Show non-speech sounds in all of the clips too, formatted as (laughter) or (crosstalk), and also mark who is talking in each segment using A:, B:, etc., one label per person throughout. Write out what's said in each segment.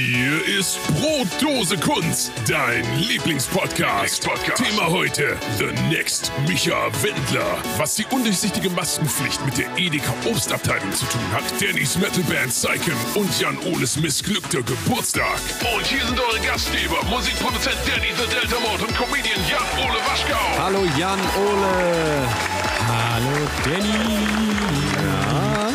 A: Hier ist Brotdose Kunst, dein Lieblingspodcast. Podcast. Thema heute: The Next Micha Wendler. Was die undurchsichtige Maskenpflicht mit der Edeka Obstabteilung zu tun hat, Dannys Metalband Psychen und Jan Oles missglückter Geburtstag. Und hier sind eure Gastgeber: Musikproduzent Danny The Delta Mode und Comedian Jan Ole Waschkau.
B: Hallo Jan Ole.
C: Hallo Danny.
B: Ja.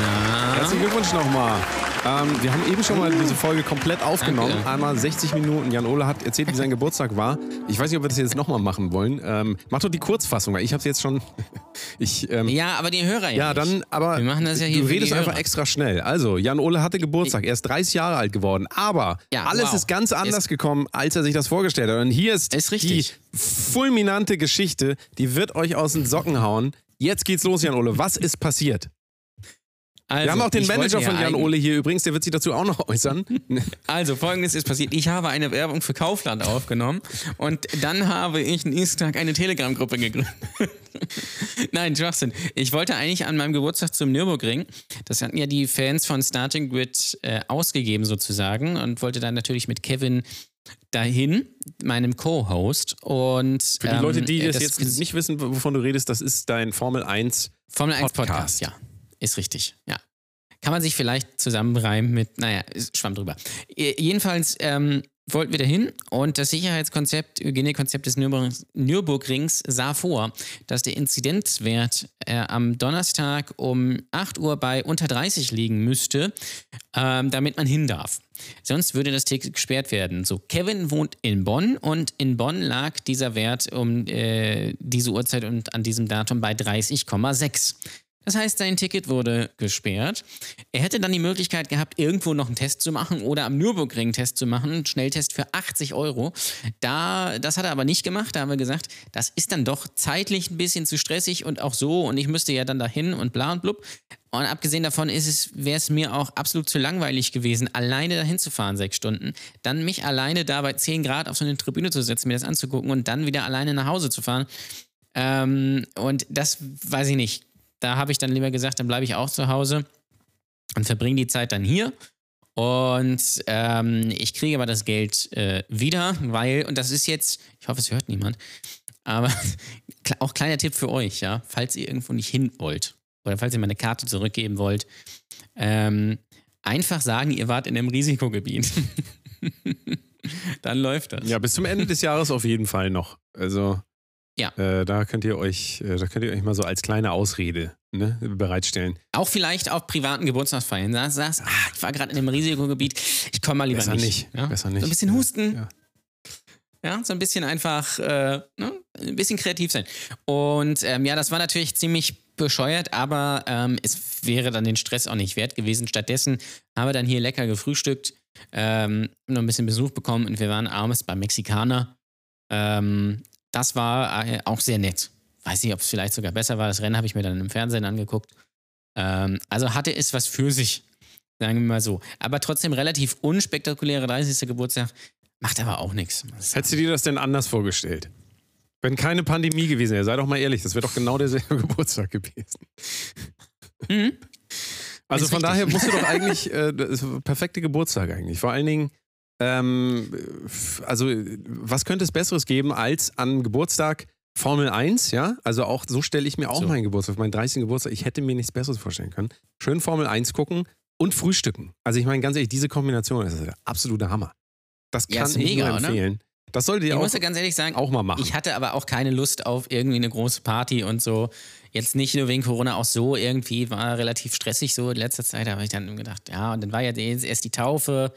C: Na?
B: Herzlichen Glückwunsch nochmal. Ähm, wir haben eben schon mal diese Folge komplett aufgenommen.
C: Danke.
B: Einmal 60 Minuten. Jan Ole hat erzählt, wie sein Geburtstag war. Ich weiß nicht, ob wir das jetzt nochmal machen wollen. Ähm, mach doch die Kurzfassung, weil ich habe es jetzt schon. (laughs) ich, ähm,
C: Ja, aber die Hörer ja.
B: ja, dann, aber
C: Wir machen das ja hier
B: du redest einfach extra schnell. Also, Jan Ole hatte Geburtstag. Er ist 30 Jahre alt geworden. Aber
C: Ja,
B: alles
C: wow.
B: ist ganz anders
C: Ist-
B: gekommen, als er sich das vorgestellt hat. Und hier ist,
C: Ist
B: die fulminante Geschichte, die wird euch aus den Socken hauen. Jetzt geht's los, Jan Ole. Was ist passiert?
C: Also,
B: Wir haben auch den Manager von
C: ja
B: Jan Ole hier übrigens, der wird sich dazu auch noch äußern. (laughs)
C: Also, folgendes ist passiert. Ich habe eine Werbung für Kaufland aufgenommen und dann habe ich nächsten Tag eine Telegram-Gruppe gegründet. (laughs) Nein, Schwachsinn. Ich wollte eigentlich an meinem Geburtstag zum Nürburgring. Das hatten ja die Fans von Starting Grid äh, ausgegeben sozusagen und wollte dann natürlich mit Kevin dahin, meinem Co-Host. Und
B: Für die
C: ähm,
B: Leute, die
C: äh,
B: das, jetzt nicht wissen, wovon du redest, das ist dein Formel 1.
C: Formel 1
B: Podcast.
C: Podcast, ja. Ist richtig, ja. Kann man sich vielleicht zusammenreimen mit, naja, schwamm drüber. Äh, Jedenfalls ähm, wollten wir dahin und das Sicherheitskonzept, Hygienekonzept des Nürburgrings, Nürburgrings sah vor, dass der Inzidenzwert äh, am Donnerstag um 8 Uhr bei unter 30 liegen müsste, ähm, damit man hin darf. Sonst würde das Ticket gesperrt werden. So, Kevin wohnt in Bonn und in Bonn lag dieser Wert um äh, diese Uhrzeit und an diesem Datum bei 30,6. Das heißt, sein Ticket wurde gesperrt. Er hätte dann die Möglichkeit gehabt, irgendwo noch einen Test zu machen oder am Nürburgring einen Test zu machen, einen Schnelltest für 80 Euro. Da, das hat er aber nicht gemacht. Da haben wir gesagt, das ist dann doch zeitlich ein bisschen zu stressig und auch so und ich müsste ja dann dahin und bla und blub. Und abgesehen davon ist es, wäre es mir auch absolut zu langweilig gewesen, alleine dahin zu fahren, sechs Stunden. Dann mich alleine da bei 10 Grad auf so eine Tribüne zu setzen, mir das anzugucken und dann wieder alleine nach Hause zu fahren. Ähm, und das weiß ich nicht. Da habe ich dann lieber gesagt, dann bleibe ich auch zu Hause und verbringe die Zeit dann hier. Und ähm, ich kriege aber das Geld äh, wieder, weil, und das ist jetzt, ich hoffe, es hört niemand, aber (laughs) auch kleiner Tipp für euch, ja, falls ihr irgendwo nicht hin wollt oder falls ihr meine Karte zurückgeben wollt, ähm, einfach sagen, ihr wart in einem Risikogebiet. (laughs) dann läuft das.
B: Ja, bis zum Ende des Jahres auf jeden Fall noch. Also,
C: Ja.
B: äh, da könnt ihr euch, äh, da könnt ihr euch mal so als kleine Ausrede ne, bereitstellen.
C: Auch vielleicht auf privaten Geburtstagsfeiern. Da sagst ah, ich war gerade in einem Risikogebiet, ich komme mal lieber
B: Besser
C: nicht.
B: nicht,
C: Ja?
B: besser nicht.
C: So ein bisschen husten.
B: ja.
C: Ja, so ein bisschen einfach, äh, ne? ein bisschen kreativ sein. Und ähm, ja, das war natürlich ziemlich bescheuert, aber ähm, es wäre dann den Stress auch nicht wert gewesen. Stattdessen haben wir dann hier lecker gefrühstückt, ähm, noch ein bisschen Besuch bekommen und wir waren abends beim Mexikaner. Ähm, das war äh, auch sehr nett. Weiß nicht, ob es vielleicht sogar besser war. Das Rennen habe ich mir dann im Fernsehen angeguckt. Ähm, also hatte es was für sich, sagen wir mal so. Aber trotzdem relativ unspektakuläre 30. Geburtstag. Macht aber auch nichts.
B: Hättest du dir das denn anders vorgestellt? Wenn keine Pandemie gewesen wäre, sei doch mal ehrlich, das wäre doch genau derselbe (laughs) Geburtstag gewesen.
C: Mhm.
B: Also
C: Ist
B: von
C: richtig.
B: daher musst du doch (laughs) eigentlich, äh, das ist ein perfekte Geburtstag eigentlich. Vor allen Dingen, ähm, also was könnte es Besseres geben als an Geburtstag Formel 1, ja? Also auch so stelle ich mir auch
C: So.
B: meinen Geburtstag, meinen 30. Geburtstag. Ich hätte mir nichts Besseres vorstellen können. Schön Formel 1 gucken und frühstücken. Also ich meine ganz ehrlich, diese Kombination ist der absolute Hammer. Das
C: Ja,
B: kann
C: ist
B: ich
C: mega,
B: nur
C: oder?
B: empfehlen. Das solltet
C: Ich
B: ihr auch,
C: muss ja ganz ehrlich sagen,
B: auch mal machen.
C: ich hatte aber auch keine Lust auf irgendwie eine große Party und so. Jetzt nicht nur wegen Corona, auch so irgendwie war relativ stressig so in letzter Zeit. Da habe ich dann gedacht, ja, und dann war ja erst die Taufe.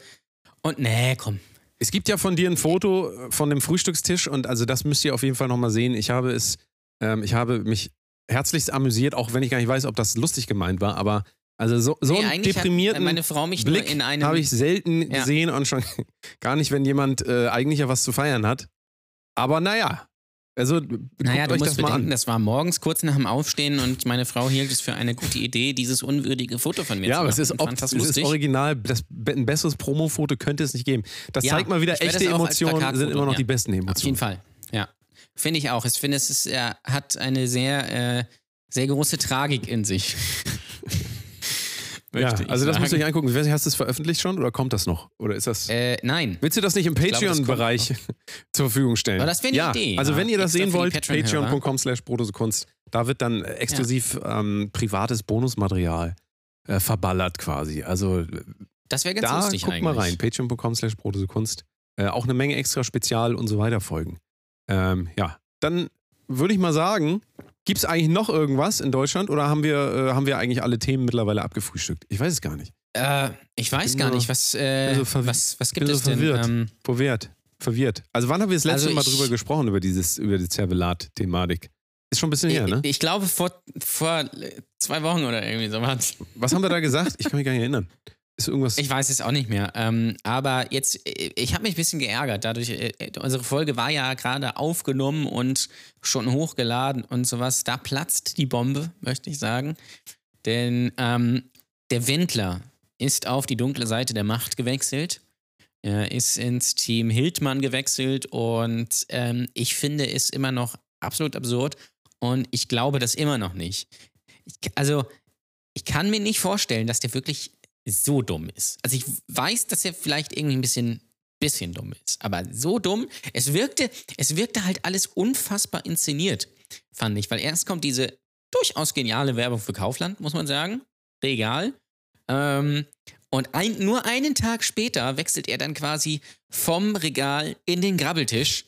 C: Und nee, komm.
B: Es gibt ja von dir ein Foto von dem Frühstückstisch und also das müsst ihr auf jeden Fall nochmal sehen. Ich habe es, ähm, ich habe mich herzlichst amüsiert, auch wenn ich gar nicht weiß, ob das lustig gemeint war, aber also so, so
C: nee,
B: einen deprimierten
C: meine Frau mich
B: Blick
C: nur in einem.
B: habe ich selten
C: Ja.
B: gesehen und schon (laughs) gar nicht, wenn jemand äh, eigentlich ja was zu feiern hat. Aber naja, also
C: naja, du musst
B: das mal
C: bedenken,
B: an.
C: das war morgens kurz nach dem Aufstehen und meine Frau hielt es für eine gute Idee, dieses unwürdige Foto von mir
B: Ja,
C: zu
B: aber
C: machen.
B: ist, ob,
C: fand
B: es
C: das
B: ist
C: lustig.
B: original. Das, ein besseres Promo-Foto könnte es nicht geben. Das
C: Ja,
B: zeigt mal wieder, echte Emotionen sind immer noch
C: ja.
B: die besten
C: Auf jeden
B: Emotionen.
C: Fall, ja. Finde ich auch. Ich finde, es ist, er hat eine sehr, äh, sehr große Tragik in sich. (laughs)
B: Ja,
C: möchte ich
B: also das
C: sagen.
B: müsst ihr euch angucken. Ich weiß nicht, hast du es veröffentlicht schon oder kommt das noch? Oder ist das.
C: Äh, nein.
B: Willst du das nicht im Patreon-Bereich (laughs) zur Verfügung stellen?
C: Aber das wäre eine
B: ja,
C: Idee,
B: Also
C: ja.
B: wenn ihr das
C: Extra
B: sehen wollt, patreon.com slash Kunst, da wird dann exklusiv ähm, privates Bonusmaterial äh, verballert quasi. Also
C: Das wäre ganz
B: da
C: lustig
B: guckt
C: eigentlich.
B: mal rein. Patreon.com slash Kunst. Äh, auch eine Menge extra Spezial und so weiter Folgen. Ähm, ja, dann würde ich mal sagen, gibt es eigentlich noch irgendwas in Deutschland oder haben wir, äh, haben wir eigentlich alle Themen mittlerweile abgefrühstückt? Ich weiß es gar nicht.
C: Äh, ich weiß
B: bin
C: gar
B: nur-
C: nicht, was, äh,
B: so
C: was, was gibt
B: bin so
C: es denn?
B: verwirrt.
C: Ähm,
B: Verwirrt. Verwirrt. Also wann haben wir das letzte
C: Also
B: Mal drüber gesprochen, über dieses, über die Zervelat-Thematik? Ist schon ein bisschen her, ne?
C: ich, glaube vor, vor zwei Wochen oder irgendwie sowas.
B: Was haben wir da gesagt? Ich kann mich gar nicht erinnern. Ist irgendwas.
C: Ich weiß es auch nicht mehr. Ähm, aber jetzt, äh, ich habe mich ein bisschen geärgert. Dadurch, äh, unsere Folge war ja gerade aufgenommen und schon hochgeladen und sowas. Da platzt die Bombe, möchte ich sagen. Denn ähm, der Wendler ist auf die dunkle Seite der Macht gewechselt. Er ist ins Team Hildmann gewechselt und ähm, ich finde es immer noch absolut absurd und ich glaube das immer noch nicht. Ich, also, ich kann mir nicht vorstellen, dass der wirklich so dumm ist. Also ich weiß, dass er vielleicht irgendwie ein bisschen, bisschen dumm ist, aber so dumm, es wirkte, es wirkte halt alles unfassbar inszeniert, fand ich, weil erst kommt diese durchaus geniale Werbung für Kaufland, muss man sagen, Regal, ähm, und ein, nur einen Tag später wechselt er dann quasi vom Regal in den Grabbeltisch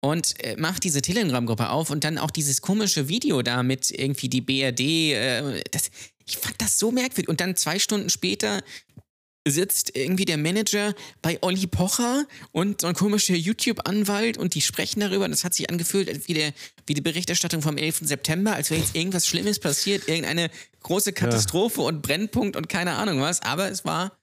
C: und äh, macht diese Telegram-Gruppe auf und dann auch dieses komische Video da mit irgendwie die BRD. Äh, das, ich fand das so merkwürdig. Und dann zwei Stunden später sitzt irgendwie der Manager bei Olli Pocher und so ein komischer YouTube-Anwalt und die sprechen darüber. Das hat sich angefühlt wie, der, wie die Berichterstattung vom 11. September, als wäre jetzt irgendwas Schlimmes passiert, irgendeine große Katastrophe und Brennpunkt und keine Ahnung was. Aber es war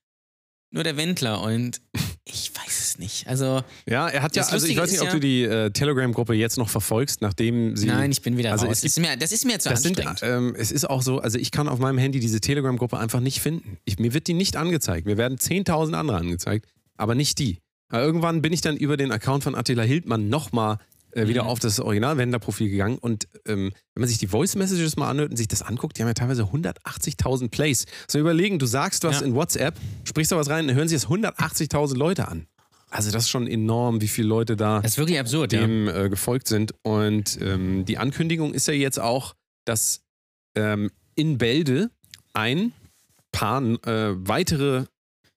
C: nur der Wendler und ich weiß es nicht. Also,
B: ja, er hat ja, also ich
C: Lustige
B: weiß nicht, ob du die äh, Telegram-Gruppe jetzt noch verfolgst, nachdem sie.
C: nein, ich bin wieder
B: also
C: raus.
B: es
C: das, ist mir, das ist mir zu
B: Das sind,
C: anstrengend.
B: ähm, es ist auch so, also ich kann auf meinem Handy diese Telegram-Gruppe einfach nicht finden. Ich, mir wird die nicht angezeigt. Mir werden 10.000 andere angezeigt, aber nicht die. Aber irgendwann bin ich dann über den Account von Attila Hildmann nochmal äh, wieder
C: Mhm.
B: auf das Original-Wender-Profil gegangen und ähm, wenn man sich die Voice-Messages mal anhört und sich das anguckt, die haben ja teilweise 180.000 Plays. So überlegen, du sagst was
C: Ja.
B: in WhatsApp, sprichst da was rein, dann hören sich das 180.000 Leute an. Also das ist schon enorm, wie viele Leute da
C: das ist wirklich absurd, ja.
B: dem äh, gefolgt sind. Und ähm, die Ankündigung ist ja jetzt auch, dass ähm, in Bälde ein paar äh, weitere,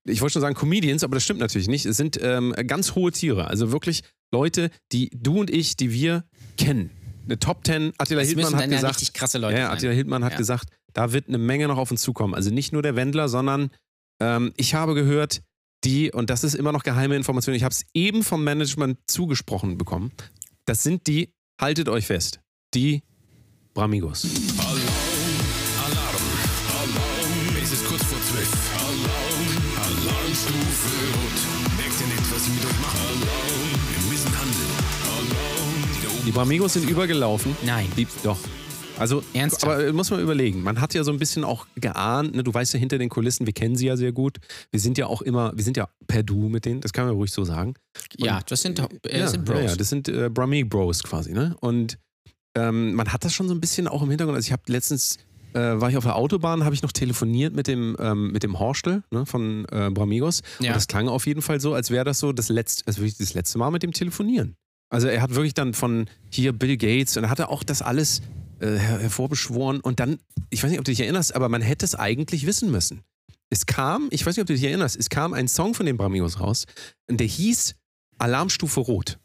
B: ich wollte schon sagen Comedians, aber das stimmt natürlich nicht. Es sind ähm, ganz hohe Tiere. Also wirklich Leute, die du und ich, die wir kennen. Eine Top 10, Attila
C: Das
B: Hildmann hat
C: dann ja
B: gesagt,
C: richtig krasse Leute
B: ja,
C: sein.
B: Attila Hildmann hat
C: Ja.
B: gesagt, da wird eine Menge noch auf uns zukommen. Also nicht nur der Wendler, sondern ähm, ich habe gehört, die, und das ist immer noch geheime Information, ich habe es eben vom Management zugesprochen bekommen, das sind die, haltet euch fest, die Bramigos.
A: Alarm,
B: Die Bramigos sind übergelaufen.
C: Nein.
B: Die, doch. Also,
C: Ernsthaft?
B: aber äh, muss man überlegen. Man hat ja so ein bisschen auch geahnt, ne? du weißt ja hinter den Kulissen, wir kennen sie ja sehr gut. Wir sind ja auch immer, wir sind ja per Du mit denen, das kann man ruhig so sagen.
C: Ja, das sind, äh,
B: ja,
C: sind Bros.
B: Ja, das sind äh, Brahmi Bros quasi, ne? Und ähm, man hat das schon so ein bisschen auch im Hintergrund. Also ich habe letztens äh, war ich auf der Autobahn, habe ich noch telefoniert mit dem ähm, mit dem Horstel ne, von äh, Bramigos.
C: Ja.
B: Und das klang auf jeden Fall so, als wäre das so das letzte, also das letzte Mal mit dem Telefonieren. Also er hat wirklich dann von hier Bill Gates und er hatte auch das alles äh, her hervorbeschworen und dann, ich weiß nicht, ob du dich erinnerst, aber man hätte es eigentlich wissen müssen. Es kam, ich weiß nicht, ob du dich erinnerst, es kam ein Song von den Bramigos raus der hieß Alarmstufe Rot.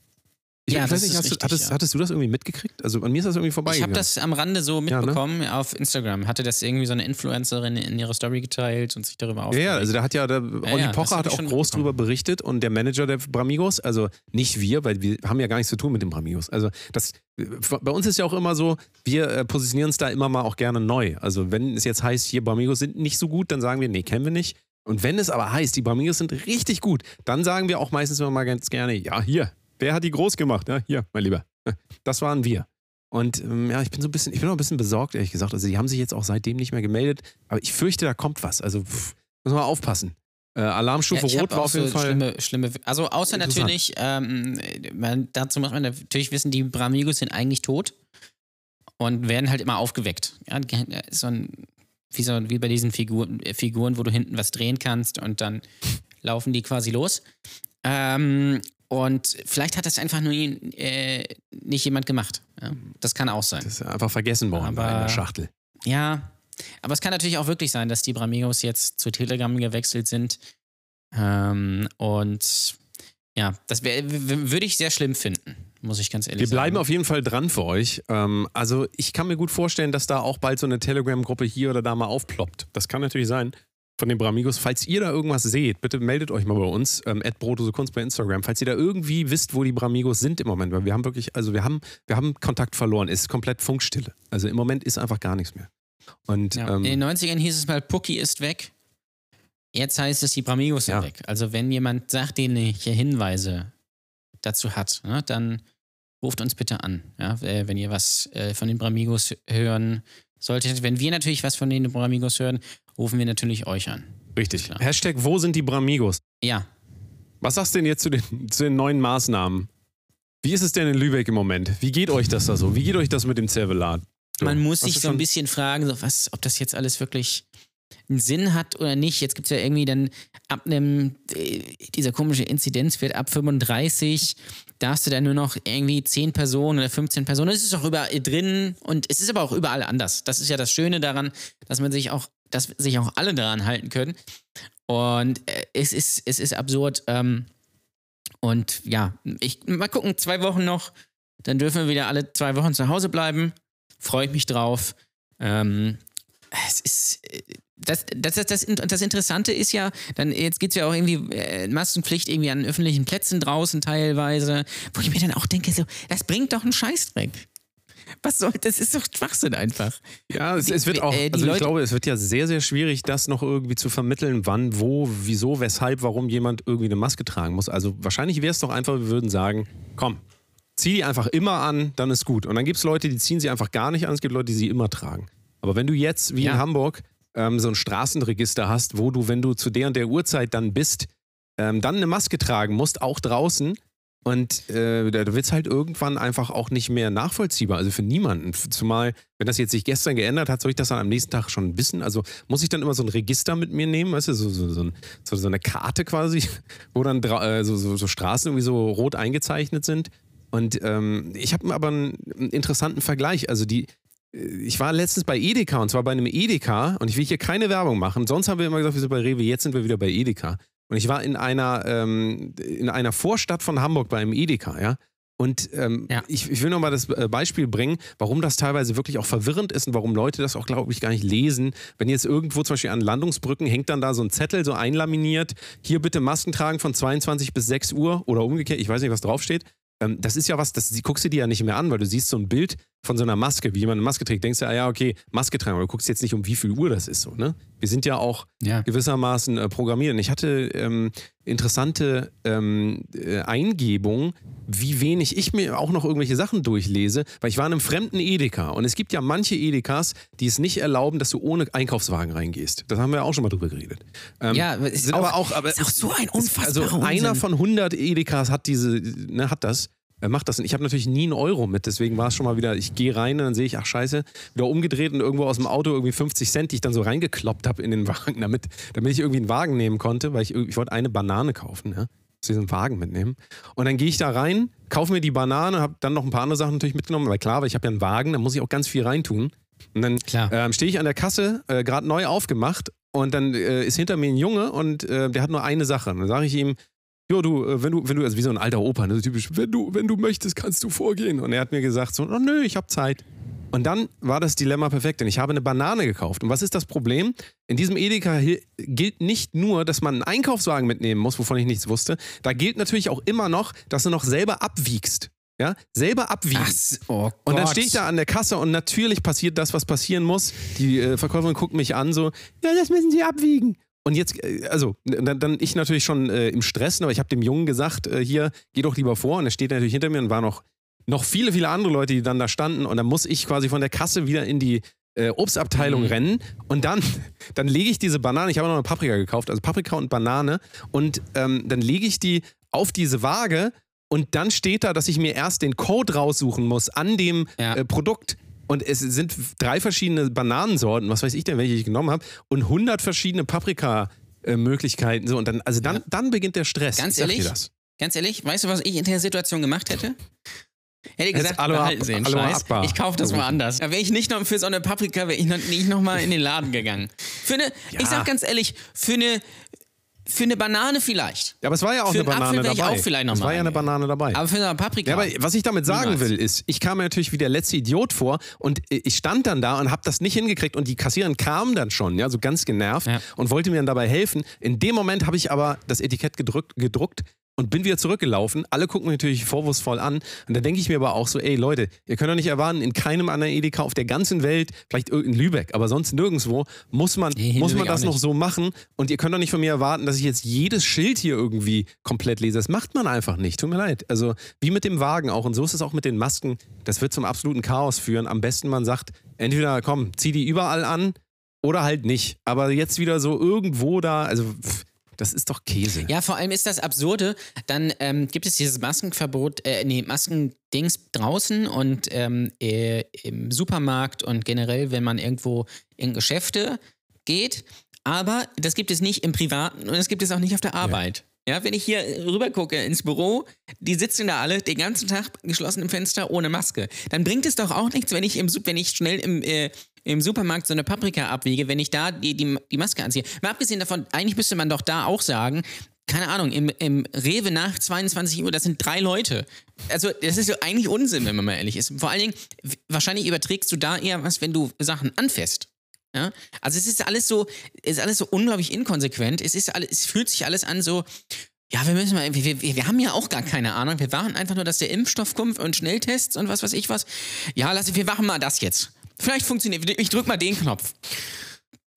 B: Ich,
C: Ja,
B: ich weiß nicht, hast
C: richtig,
B: hattest,
C: ja.
B: hattest du das irgendwie mitgekriegt? Also an mir ist das irgendwie
C: Ich
B: vorbeigegangen.
C: habe das am Rande so
B: Ja, ne?
C: mitbekommen auf Instagram. Hatte das irgendwie so eine Influencerin in ihrer Story geteilt und sich darüber
B: Ja,
C: aufgeregt.
B: ja, also da hat ja, der Olli
C: ja,
B: Pocher hat
C: ich
B: auch groß drüber berichtet und der Manager der Bramigos, also nicht wir, weil wir haben ja gar nichts zu tun mit den Bramigos. Also das, bei uns ist ja auch immer so, wir äh, positionieren uns da immer mal auch gerne neu. Also wenn es jetzt heißt, hier Bramigos sind nicht so gut, dann sagen wir, nee, kennen wir nicht. Und wenn es aber heißt, die Bramigos sind richtig gut, dann sagen wir auch meistens immer mal ganz gerne, ja, hier, wer hat die groß gemacht? Ja, hier, mein Lieber. Das waren wir. Und ähm, ja, ich bin so ein bisschen, ich bin auch ein bisschen besorgt, ehrlich gesagt. Also die haben sich jetzt auch seitdem nicht mehr gemeldet, aber ich fürchte, da kommt was. Also pff, muss man mal aufpassen. Äh, Alarmstufe
C: Ja,
B: Rot war auf jeden
C: so
B: Fall.
C: Schlimme, schlimme, also außer natürlich, ähm, man, dazu muss man natürlich wissen, die Bramigos sind eigentlich tot und werden halt immer aufgeweckt. Ja, so ein wie, so, wie bei diesen Figur, äh, Figuren, wo du hinten was drehen kannst und dann laufen die quasi los. Ähm, und vielleicht hat das einfach nur äh, nicht jemand gemacht. Ja, das kann auch sein.
B: Das ist einfach vergessen worden in der Schachtel.
C: Ja, aber es kann natürlich auch wirklich sein, dass die Bramigos jetzt zu Telegram gewechselt sind. Ähm, und ja, das würde ich sehr schlimm finden, muss ich ganz ehrlich
B: Wir
C: sagen.
B: bleiben auf jeden Fall dran für euch. Ähm, also ich kann mir gut vorstellen, dass da auch bald so eine Telegram-Gruppe hier oder da mal aufploppt. Das kann natürlich sein. Von den Bramigos. Falls ihr da irgendwas seht, bitte meldet euch mal bei uns. Ähm, Kunst bei Instagram. Falls ihr da irgendwie wisst, wo die Bramigos sind im Moment. Weil wir haben wirklich, also wir haben, wir haben Kontakt verloren. Es ist komplett Funkstille. Also im Moment ist einfach gar nichts mehr. Und
C: Ja.
B: ähm,
C: In den 90ern hieß es mal, Pucki ist weg. Jetzt heißt es, die Bramigos sind
B: Ja.
C: weg. Also wenn jemand sachdienliche Hinweise dazu hat, ne, dann ruft uns bitte an. Ja, äh, wenn ihr was äh, von den Bramigos hören solltet. Wenn wir natürlich was von den Bramigos hören, rufen wir natürlich euch an.
B: richtig.
C: klar.
B: Hashtag, wo sind die Bramigos?
C: Ja,
B: Was sagst du denn jetzt zu den, zu den neuen Maßnahmen? Wie ist es denn in Lübeck im Moment? Wie geht euch das da so? Wie geht euch das mit dem Zervelat? So,
C: Man muss sich so ein bisschen fragen, so was, ob das jetzt alles wirklich einen Sinn hat oder nicht. Jetzt gibt es ja irgendwie dann ab einem, äh, dieser komische Inzidenzwert ab 35, darfst du dann nur noch irgendwie 10 Personen oder 15 Personen. Es ist auch überall drin und es ist aber auch überall anders. Das ist ja das Schöne daran, dass man sich auch, dass sich auch alle daran halten können. Und äh, es ist, es ist absurd. Ähm, und ja, ich mal gucken, zwei Wochen noch, dann dürfen wir wieder alle zwei Wochen zu Hause bleiben. Freue ich mich drauf. Ähm, es ist. äh, Das, das, das, das, das Interessante ist ja, dann jetzt gibt es ja auch irgendwie äh, Maskenpflicht irgendwie an öffentlichen Plätzen draußen teilweise, wo ich mir dann auch denke, so, das bringt doch einen Scheißdreck. Was soll, das ist doch Schwachsinn einfach.
B: Ja, es, es wird auch,
C: äh, die
B: also ich
C: Leute-
B: glaube, es wird ja sehr, sehr schwierig, das noch irgendwie zu vermitteln, wann, wo, wieso, weshalb, warum jemand irgendwie eine Maske tragen muss. Also wahrscheinlich wäre es doch einfach, wir würden sagen, komm, zieh die einfach immer an, dann ist gut. Und dann gibt es Leute, die ziehen sie einfach gar nicht an, es gibt Leute, die sie immer tragen. Aber wenn du jetzt, wie
C: Ja.
B: in Hamburg, ähm, so ein Straßenregister hast, wo du, wenn du zu der und der Uhrzeit dann bist, ähm, dann eine Maske tragen musst, auch draußen, und äh, da wird es halt irgendwann einfach auch nicht mehr nachvollziehbar, also für niemanden. Zumal, wenn das jetzt sich gestern geändert hat, soll ich das dann am nächsten Tag schon wissen? Also muss ich dann immer so ein Register mit mir nehmen, weißt du, so, so, so, ein, so, eine Karte quasi, (laughs) wo dann äh, so Straßen irgendwie so rot eingezeichnet sind. Und ähm, ich habe aber einen, einen interessanten Vergleich. Also die, äh, ich war letztens bei Edeka und zwar bei einem Edeka und ich will hier keine Werbung machen. Sonst haben wir immer gesagt, wir sind bei Rewe, jetzt sind wir wieder bei Edeka. Und ich war in einer, ähm, in einer Vorstadt von Hamburg bei einem Edeka, ja. Und ähm,
C: Ja.
B: ich, ich will nochmal das äh, Beispiel bringen, warum das teilweise wirklich auch verwirrend ist und warum Leute das auch, glaube ich, gar nicht lesen. Wenn jetzt irgendwo zum Beispiel an Landungsbrücken hängt dann da so ein Zettel, so einlaminiert, hier bitte Masken tragen von 22 bis 6 Uhr oder umgekehrt, ich weiß nicht, was draufsteht. Ähm, das ist ja was, das guckst du dir ja nicht mehr an, weil du siehst so ein Bild von so einer Maske, wie jemand eine Maske trägt, denkst du, ah ja, okay, Maske tragen, aber du guckst jetzt nicht, um wie viel Uhr das ist, so, ne? Wir sind ja auch
C: Ja.
B: gewissermaßen äh, programmiert. Und ich hatte ähm, interessante ähm, äh, Eingebungen, wie wenig ich mir auch noch irgendwelche Sachen durchlese, weil ich war in einem fremden Edeka und es gibt ja manche Edekas, die es nicht erlauben, dass du ohne Einkaufswagen reingehst. Das haben wir auch schon mal drüber geredet. Ähm,
C: Ja, ist
B: sind
C: auch-
B: aber auch, aber
C: ist auch so ein
B: es-
C: unfassbarer
B: Also einer
C: Unsinn.
B: von 100 Edekas hat diese, ne, hat das. Er macht das. Und ich habe natürlich nie einen Euro mit, deswegen war es schon mal wieder, ich gehe rein und dann sehe ich, ach scheiße, wieder umgedreht und irgendwo aus dem Auto irgendwie 50 Cent, die ich dann so reingekloppt habe in den Wagen, (laughs) damit, damit ich irgendwie einen Wagen nehmen konnte, weil ich, ich wollte eine Banane kaufen, ja. Muss diesen Wagen mitnehmen. Und dann gehe ich da rein, kaufe mir die Banane, habe dann noch ein paar andere Sachen natürlich mitgenommen, weil klar, weil ich habe ja einen Wagen, da muss ich auch ganz viel reintun. Und dann ähm, stehe ich an der Kasse, äh, gerade neu aufgemacht und dann äh, ist hinter mir ein Junge und äh, der hat nur eine Sache. Und dann sage ich ihm, Jo, du, äh, wenn du, wenn du, also wie so ein alter Opa, ne, so typisch, wenn du, wenn du möchtest, kannst du vorgehen. Und er hat mir gesagt, so, oh nö, ich habe Zeit. Und dann war das Dilemma perfekt, denn ich habe eine Banane gekauft. Und was ist das Problem? In diesem Edeka gilt nicht nur, dass man einen Einkaufswagen mitnehmen muss, wovon ich nichts wusste. Da gilt natürlich auch immer noch, dass du noch selber abwiegst. Ja, selber abwiegen.
C: Ach, oh
B: Und dann
C: Gott.
B: stehe ich da an der Kasse und natürlich passiert das, was passieren muss. Die äh, Verkäuferin guckt mich an, so, ja, das müssen Sie abwiegen. Und jetzt, äh, also, dann, dann ich natürlich schon äh, im Stress, aber ich habe dem Jungen gesagt, äh, hier, geh doch lieber vor. Und er steht natürlich hinter mir und waren noch, noch viele, viele andere Leute, die dann da standen. Und dann muss ich quasi von der Kasse wieder in die äh, Obstabteilung
C: Mhm.
B: rennen. Und dann, (laughs) dann lege ich diese Banane, ich habe noch eine Paprika gekauft, also Paprika und Banane. Und ähm, dann lege ich die auf diese Waage und dann steht da, dass ich mir erst den Code raussuchen muss an dem
C: Ja.
B: äh, Produkt. Und es sind drei verschiedene Bananensorten, was weiß ich denn, welche ich genommen habe, und 100 verschiedene Paprika-Möglichkeiten. So, und dann, also dann,
C: Ja.
B: dann beginnt der Stress.
C: Ganz ehrlich? Ganz ehrlich, weißt du, was ich in der Situation gemacht hätte? Hätte ich gesagt,
B: Aloha-
C: behalten Sie den
B: Aloha
C: Scheiß. Ich kaufe das woanders. Da wäre ich nicht noch für so eine Paprika, wäre ich noch nicht noch mal in den Laden gegangen. Für eine,
B: Ja.
C: ich sag ganz ehrlich, für eine, für eine Banane vielleicht.
B: Ja, aber es war ja auch
C: Für
B: eine Banane
C: Apfel wär ich
B: dabei.
C: auch vielleicht noch
B: es war ja eine. Banane dabei.
C: Aber für eine Paprika.
B: Ja, aber was ich damit sagen
C: Niemals.
B: will, ist, ich kam mir natürlich wie der letzte Idiot vor und ich stand dann da und habe das nicht hingekriegt und die Kassiererin kam dann schon, ja, so ganz genervt
C: Ja.
B: und wollte mir dann dabei helfen. In dem Moment habe ich aber das Etikett gedrückt, gedruckt und bin wieder zurückgelaufen. Alle gucken mich natürlich vorwurfsvoll an und da denke ich mir aber auch so, ey Leute, ihr könnt doch nicht erwarten, in keinem anderen Edeka auf der ganzen Welt, vielleicht in Lübeck, aber sonst nirgendwo, muss man,
C: Nee,
B: muss man das noch so machen und ihr könnt doch nicht von mir erwarten, dass ich jetzt jedes Schild hier irgendwie komplett lese. Das macht man einfach nicht. Tut mir leid. Also wie mit dem Wagen auch und so ist es auch mit den Masken. Das wird zum absoluten Chaos führen. Am besten man sagt, entweder komm, zieh die überall an oder halt nicht. Aber jetzt wieder so irgendwo da, also pff, das ist doch Käse.
C: Ja, vor allem ist das Absurde. Dann ähm, gibt es dieses Maskenverbot, äh, nee, Maskendings draußen und ähm, äh, im Supermarkt und generell, wenn man irgendwo in Geschäfte geht. Aber das gibt es nicht im Privaten und das gibt es auch nicht auf der Arbeit. Ja, wenn ich hier rüber gucke ins Büro, die sitzen da alle den ganzen Tag geschlossen im Fenster ohne Maske. Dann bringt es doch auch nichts, wenn ich im wenn ich schnell im, äh, im Supermarkt so eine Paprika abwiege, wenn ich da die, die, die Maske anziehe. Mal abgesehen davon, eigentlich müsste man doch da auch sagen, keine Ahnung, im, im Rewe nach 22 Uhr, das sind drei Leute. Also, das ist ja eigentlich Unsinn, wenn man mal ehrlich ist. Vor allen Dingen, wahrscheinlich überträgst du da eher was, wenn du Sachen anfährst. Ja? Also, es ist alles so, ist alles so unglaublich inkonsequent. Es ist alles, es fühlt sich alles an so, ja, wir müssen mal, wir, wir, wir haben ja auch gar keine Ahnung. Wir warten einfach nur, dass der Impfstoff kommt und Schnelltests und was weiß ich was. Ja, lass, wir machen mal das jetzt. Vielleicht funktioniert, ich drück mal den Knopf.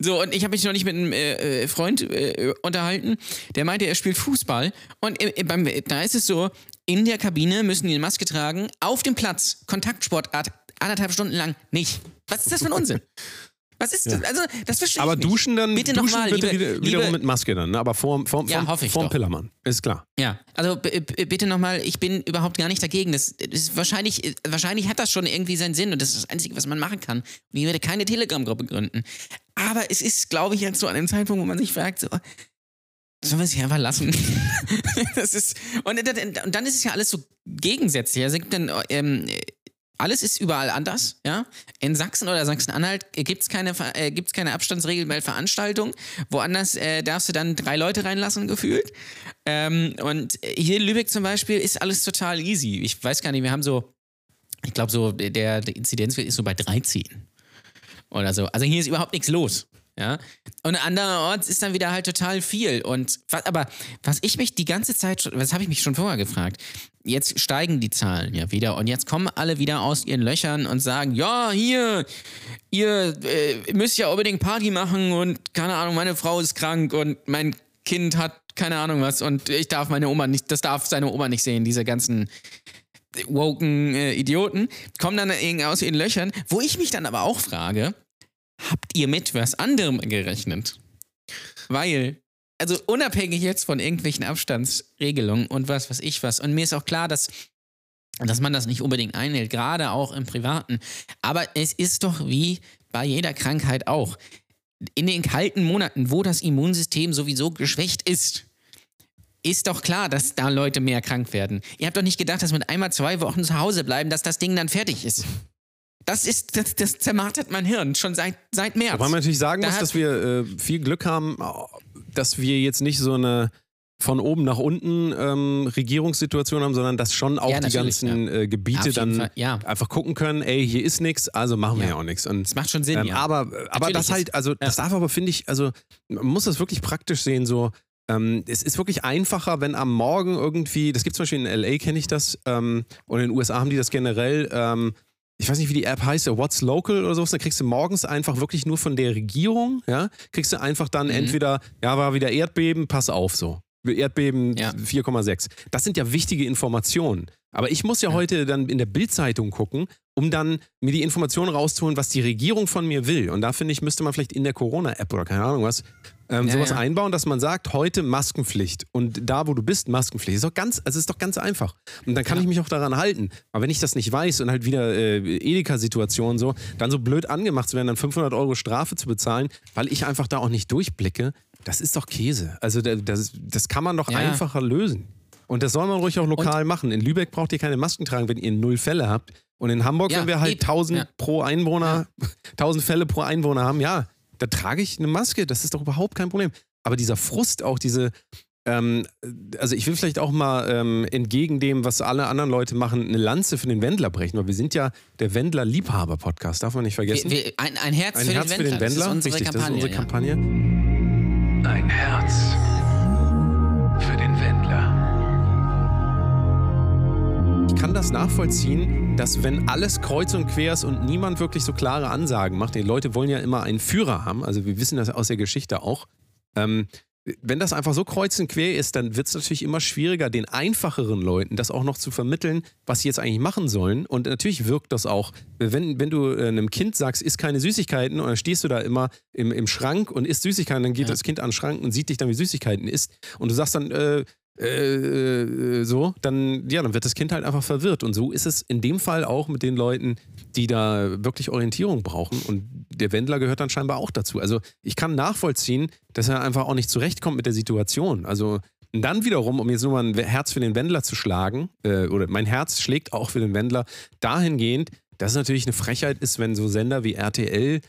C: So, und ich habe mich noch nicht mit einem äh, äh, Freund äh, unterhalten, der meinte, er spielt Fußball. Und äh, beim, da ist es so, in der Kabine müssen die eine Maske tragen, auf dem Platz, Kontaktsportart, anderthalb Stunden lang nicht. Was ist das für ein Unsinn? Was ist das? Also, das verstehe
B: Aber
C: ich nicht.
B: duschen dann,
C: Bitte
B: duschen
C: nochmal,
B: bitte
C: liebe,
B: wieder,
C: liebe,
B: wiederum mit Maske dann, ne? aber vorm, vorm,
C: Ja,
B: vorm,
C: ich
B: vorm. Pillermann. Ist klar.
C: Ja, also bitte nochmal, ich bin überhaupt gar nicht dagegen. Das, das ist wahrscheinlich, wahrscheinlich hat das schon irgendwie seinen Sinn und das ist das Einzige, was man machen kann. Und ich werde keine Telegram-Gruppe gründen. Aber es ist, glaube ich, jetzt so an dem Zeitpunkt, wo man sich fragt, so, sollen wir es hier einfach lassen? (laughs) das ist, und, dann- und dann ist es ja alles so gegensätzlich. Also, es gibt dann, ähm, alles ist überall anders, ja. In Sachsen oder Sachsen-Anhalt gibt es keine, äh, keine Abstandsregel bei Veranstaltungen. Woanders äh, darfst du dann drei Leute reinlassen, gefühlt. Ähm, und hier in Lübeck zum Beispiel ist alles total easy. Ich weiß gar nicht, wir haben so, ich glaube so, der, der Inzidenzwert ist so bei 13 oder so. Also hier ist überhaupt nichts los. Ja? Und andererorts ist dann wieder halt total viel. Und was, aber was ich mich die ganze Zeit, schon- was habe ich mich schon vorher gefragt? Jetzt steigen die Zahlen ja wieder und jetzt kommen alle wieder aus ihren Löchern und sagen, ja, hier, ihr äh, müsst ja unbedingt Party machen und keine Ahnung, meine Frau ist krank und mein Kind hat keine Ahnung was und ich darf meine Oma nicht, das darf seine Oma nicht sehen, diese ganzen woken äh, Idioten, kommen dann aus ihren Löchern, wo ich mich dann aber auch frage, habt ihr mit was anderem gerechnet? Weil, also unabhängig jetzt von irgendwelchen Abstandsregelungen und was weiß ich was, und mir ist auch klar, dass, dass man das nicht unbedingt einhält, gerade auch im Privaten. Aber es ist doch wie bei jeder Krankheit auch. In den kalten Monaten, wo das Immunsystem sowieso geschwächt ist, ist doch klar, dass da Leute mehr krank werden. Ihr habt doch nicht gedacht, dass mit einmal zwei Wochen zu Hause bleiben, dass das Ding dann fertig ist. Das ist, das, das zermartert mein Hirn schon seit, seit März.
B: Wobei man natürlich sagen
C: Da
B: muss, dass wir äh, viel Glück haben, dass wir jetzt nicht so eine von oben nach unten ähm, Regierungssituation haben, sondern dass schon auch
C: Ja,
B: die ganzen äh, Gebiete dann
C: Fall, ja.
B: einfach gucken können, ey, hier ist nichts, also machen wir
C: Ja.
B: ja auch nichts. Und
C: Das macht schon Sinn,
B: ähm,
C: ja.
B: Aber, aber
C: Natürlich
B: das halt, also das darf aber, finde ich, also man muss das wirklich praktisch sehen, so. Ähm, es ist wirklich einfacher, wenn am Morgen irgendwie, das gibt zum Beispiel in LA, kenne ich das, ähm, und in den USA haben die das generell, ähm, ich weiß nicht, wie die App heißt, What's Local oder sowas, da kriegst du morgens einfach wirklich nur von der Regierung, ja, kriegst du einfach dann
C: Mhm.
B: entweder, ja, war wieder Erdbeben, pass auf so. Erdbeben
C: Ja.
B: 4,6. Das sind ja wichtige Informationen. Aber ich muss ja,
C: Ja.
B: heute dann in der Bildzeitung gucken, um dann mir die Informationen rauszuholen, was die Regierung von mir will. Und da finde ich, müsste man vielleicht in der Corona-App oder keine Ahnung was, ähm,
C: Ja,
B: sowas
C: ja.
B: einbauen, dass man sagt, heute Maskenpflicht und da, wo du bist, Maskenpflicht. Ist doch ganz, also ist doch ganz einfach. Und dann kann
C: Ja.
B: ich mich auch daran halten. Aber wenn ich das nicht weiß und halt wieder äh, Edeka-Situation so, dann so blöd angemacht zu werden, dann 500 Euro Strafe zu bezahlen, weil ich einfach da auch nicht durchblicke, das ist doch Käse. Also da- das, das kann man doch
C: Ja.
B: einfacher lösen. Und das soll man ruhig auch lokal machen. In Lübeck braucht ihr keine Masken tragen, wenn ihr null Fälle habt. Und in Hamburg,
C: Ja,
B: wenn wir halt
C: eben.
B: 1000
C: Ja.
B: pro Einwohner, 1000 (laughs) Fälle pro Einwohner haben, ja, da trage ich eine Maske. Das ist doch überhaupt kein Problem. Aber dieser Frust, auch diese, ähm, also ich will vielleicht auch mal ähm, entgegen dem, was alle anderen Leute machen, eine Lanze für den Wendler brechen, weil wir sind ja der Wendler-Liebhaber-Podcast, darf man nicht vergessen.
C: Wir, wir, ein, ein Herz,
B: Ein
C: für,
B: Herz
C: den
B: für den Wendler,
C: Das ist unsere
B: richtig,
C: Kampagne.
B: das ist unsere
C: ja.
B: Kampagne.
D: Ein Herz
B: Ich kann das nachvollziehen, dass wenn alles kreuz und quer ist und niemand wirklich so klare Ansagen macht, die Leute wollen ja immer einen Führer haben, also wir wissen das aus der Geschichte auch, ähm, wenn das einfach so kreuz und quer ist, dann wird es natürlich immer schwieriger, den einfacheren Leuten das auch noch zu vermitteln, was sie jetzt eigentlich machen sollen. Und natürlich wirkt das auch, wenn, wenn du äh, einem Kind sagst, isst keine Süßigkeiten und dann stehst du da immer im, im Schrank und isst Süßigkeiten, dann geht
C: Ja.
B: das Kind an den Schrank und sieht dich dann, wie Süßigkeiten isst. Und du sagst dann, äh, äh, äh, so, dann, ja, dann wird das Kind halt einfach verwirrt. Und so ist es in dem Fall auch mit den Leuten, die da wirklich Orientierung brauchen. Und der Wendler gehört dann scheinbar auch dazu. Also ich kann nachvollziehen, dass er einfach auch nicht zurechtkommt mit der Situation. Also dann wiederum, um jetzt nur mal ein Herz für den Wendler zu schlagen, äh, oder mein Herz schlägt auch für den Wendler, dahingehend, dass es natürlich eine Frechheit ist, wenn so Sender wie RTL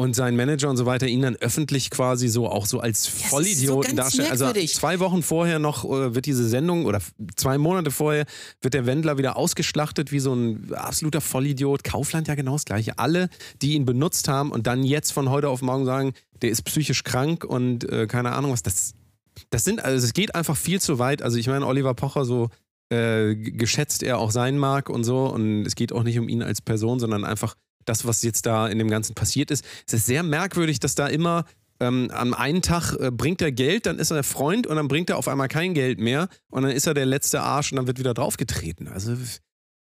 B: und sein Manager und so weiter ihn dann öffentlich quasi so auch so als
C: so
B: Vollidioten
C: ganz
B: darstellen. Also zwei Wochen vorher noch äh, wird diese Sendung oder zwei Monate vorher wird der Wendler wieder ausgeschlachtet wie so ein absoluter Vollidiot. Kaufland ja genau das gleiche. Alle, die ihn benutzt haben und dann jetzt von heute auf morgen sagen, der ist psychisch krank und äh, keine Ahnung was. Das, das sind, also es geht einfach viel zu weit. Also ich meine, Oliver Pocher so äh, geschätzt er auch sein mag und so. Und es geht auch nicht um ihn als Person, sondern einfach das, was jetzt da in dem Ganzen passiert ist. Es ist sehr merkwürdig, dass da immer ähm, am einen Tag äh, bringt er Geld, dann ist er der Freund und dann bringt er auf einmal kein Geld mehr und dann ist er der letzte Arsch und dann wird wieder draufgetreten. Also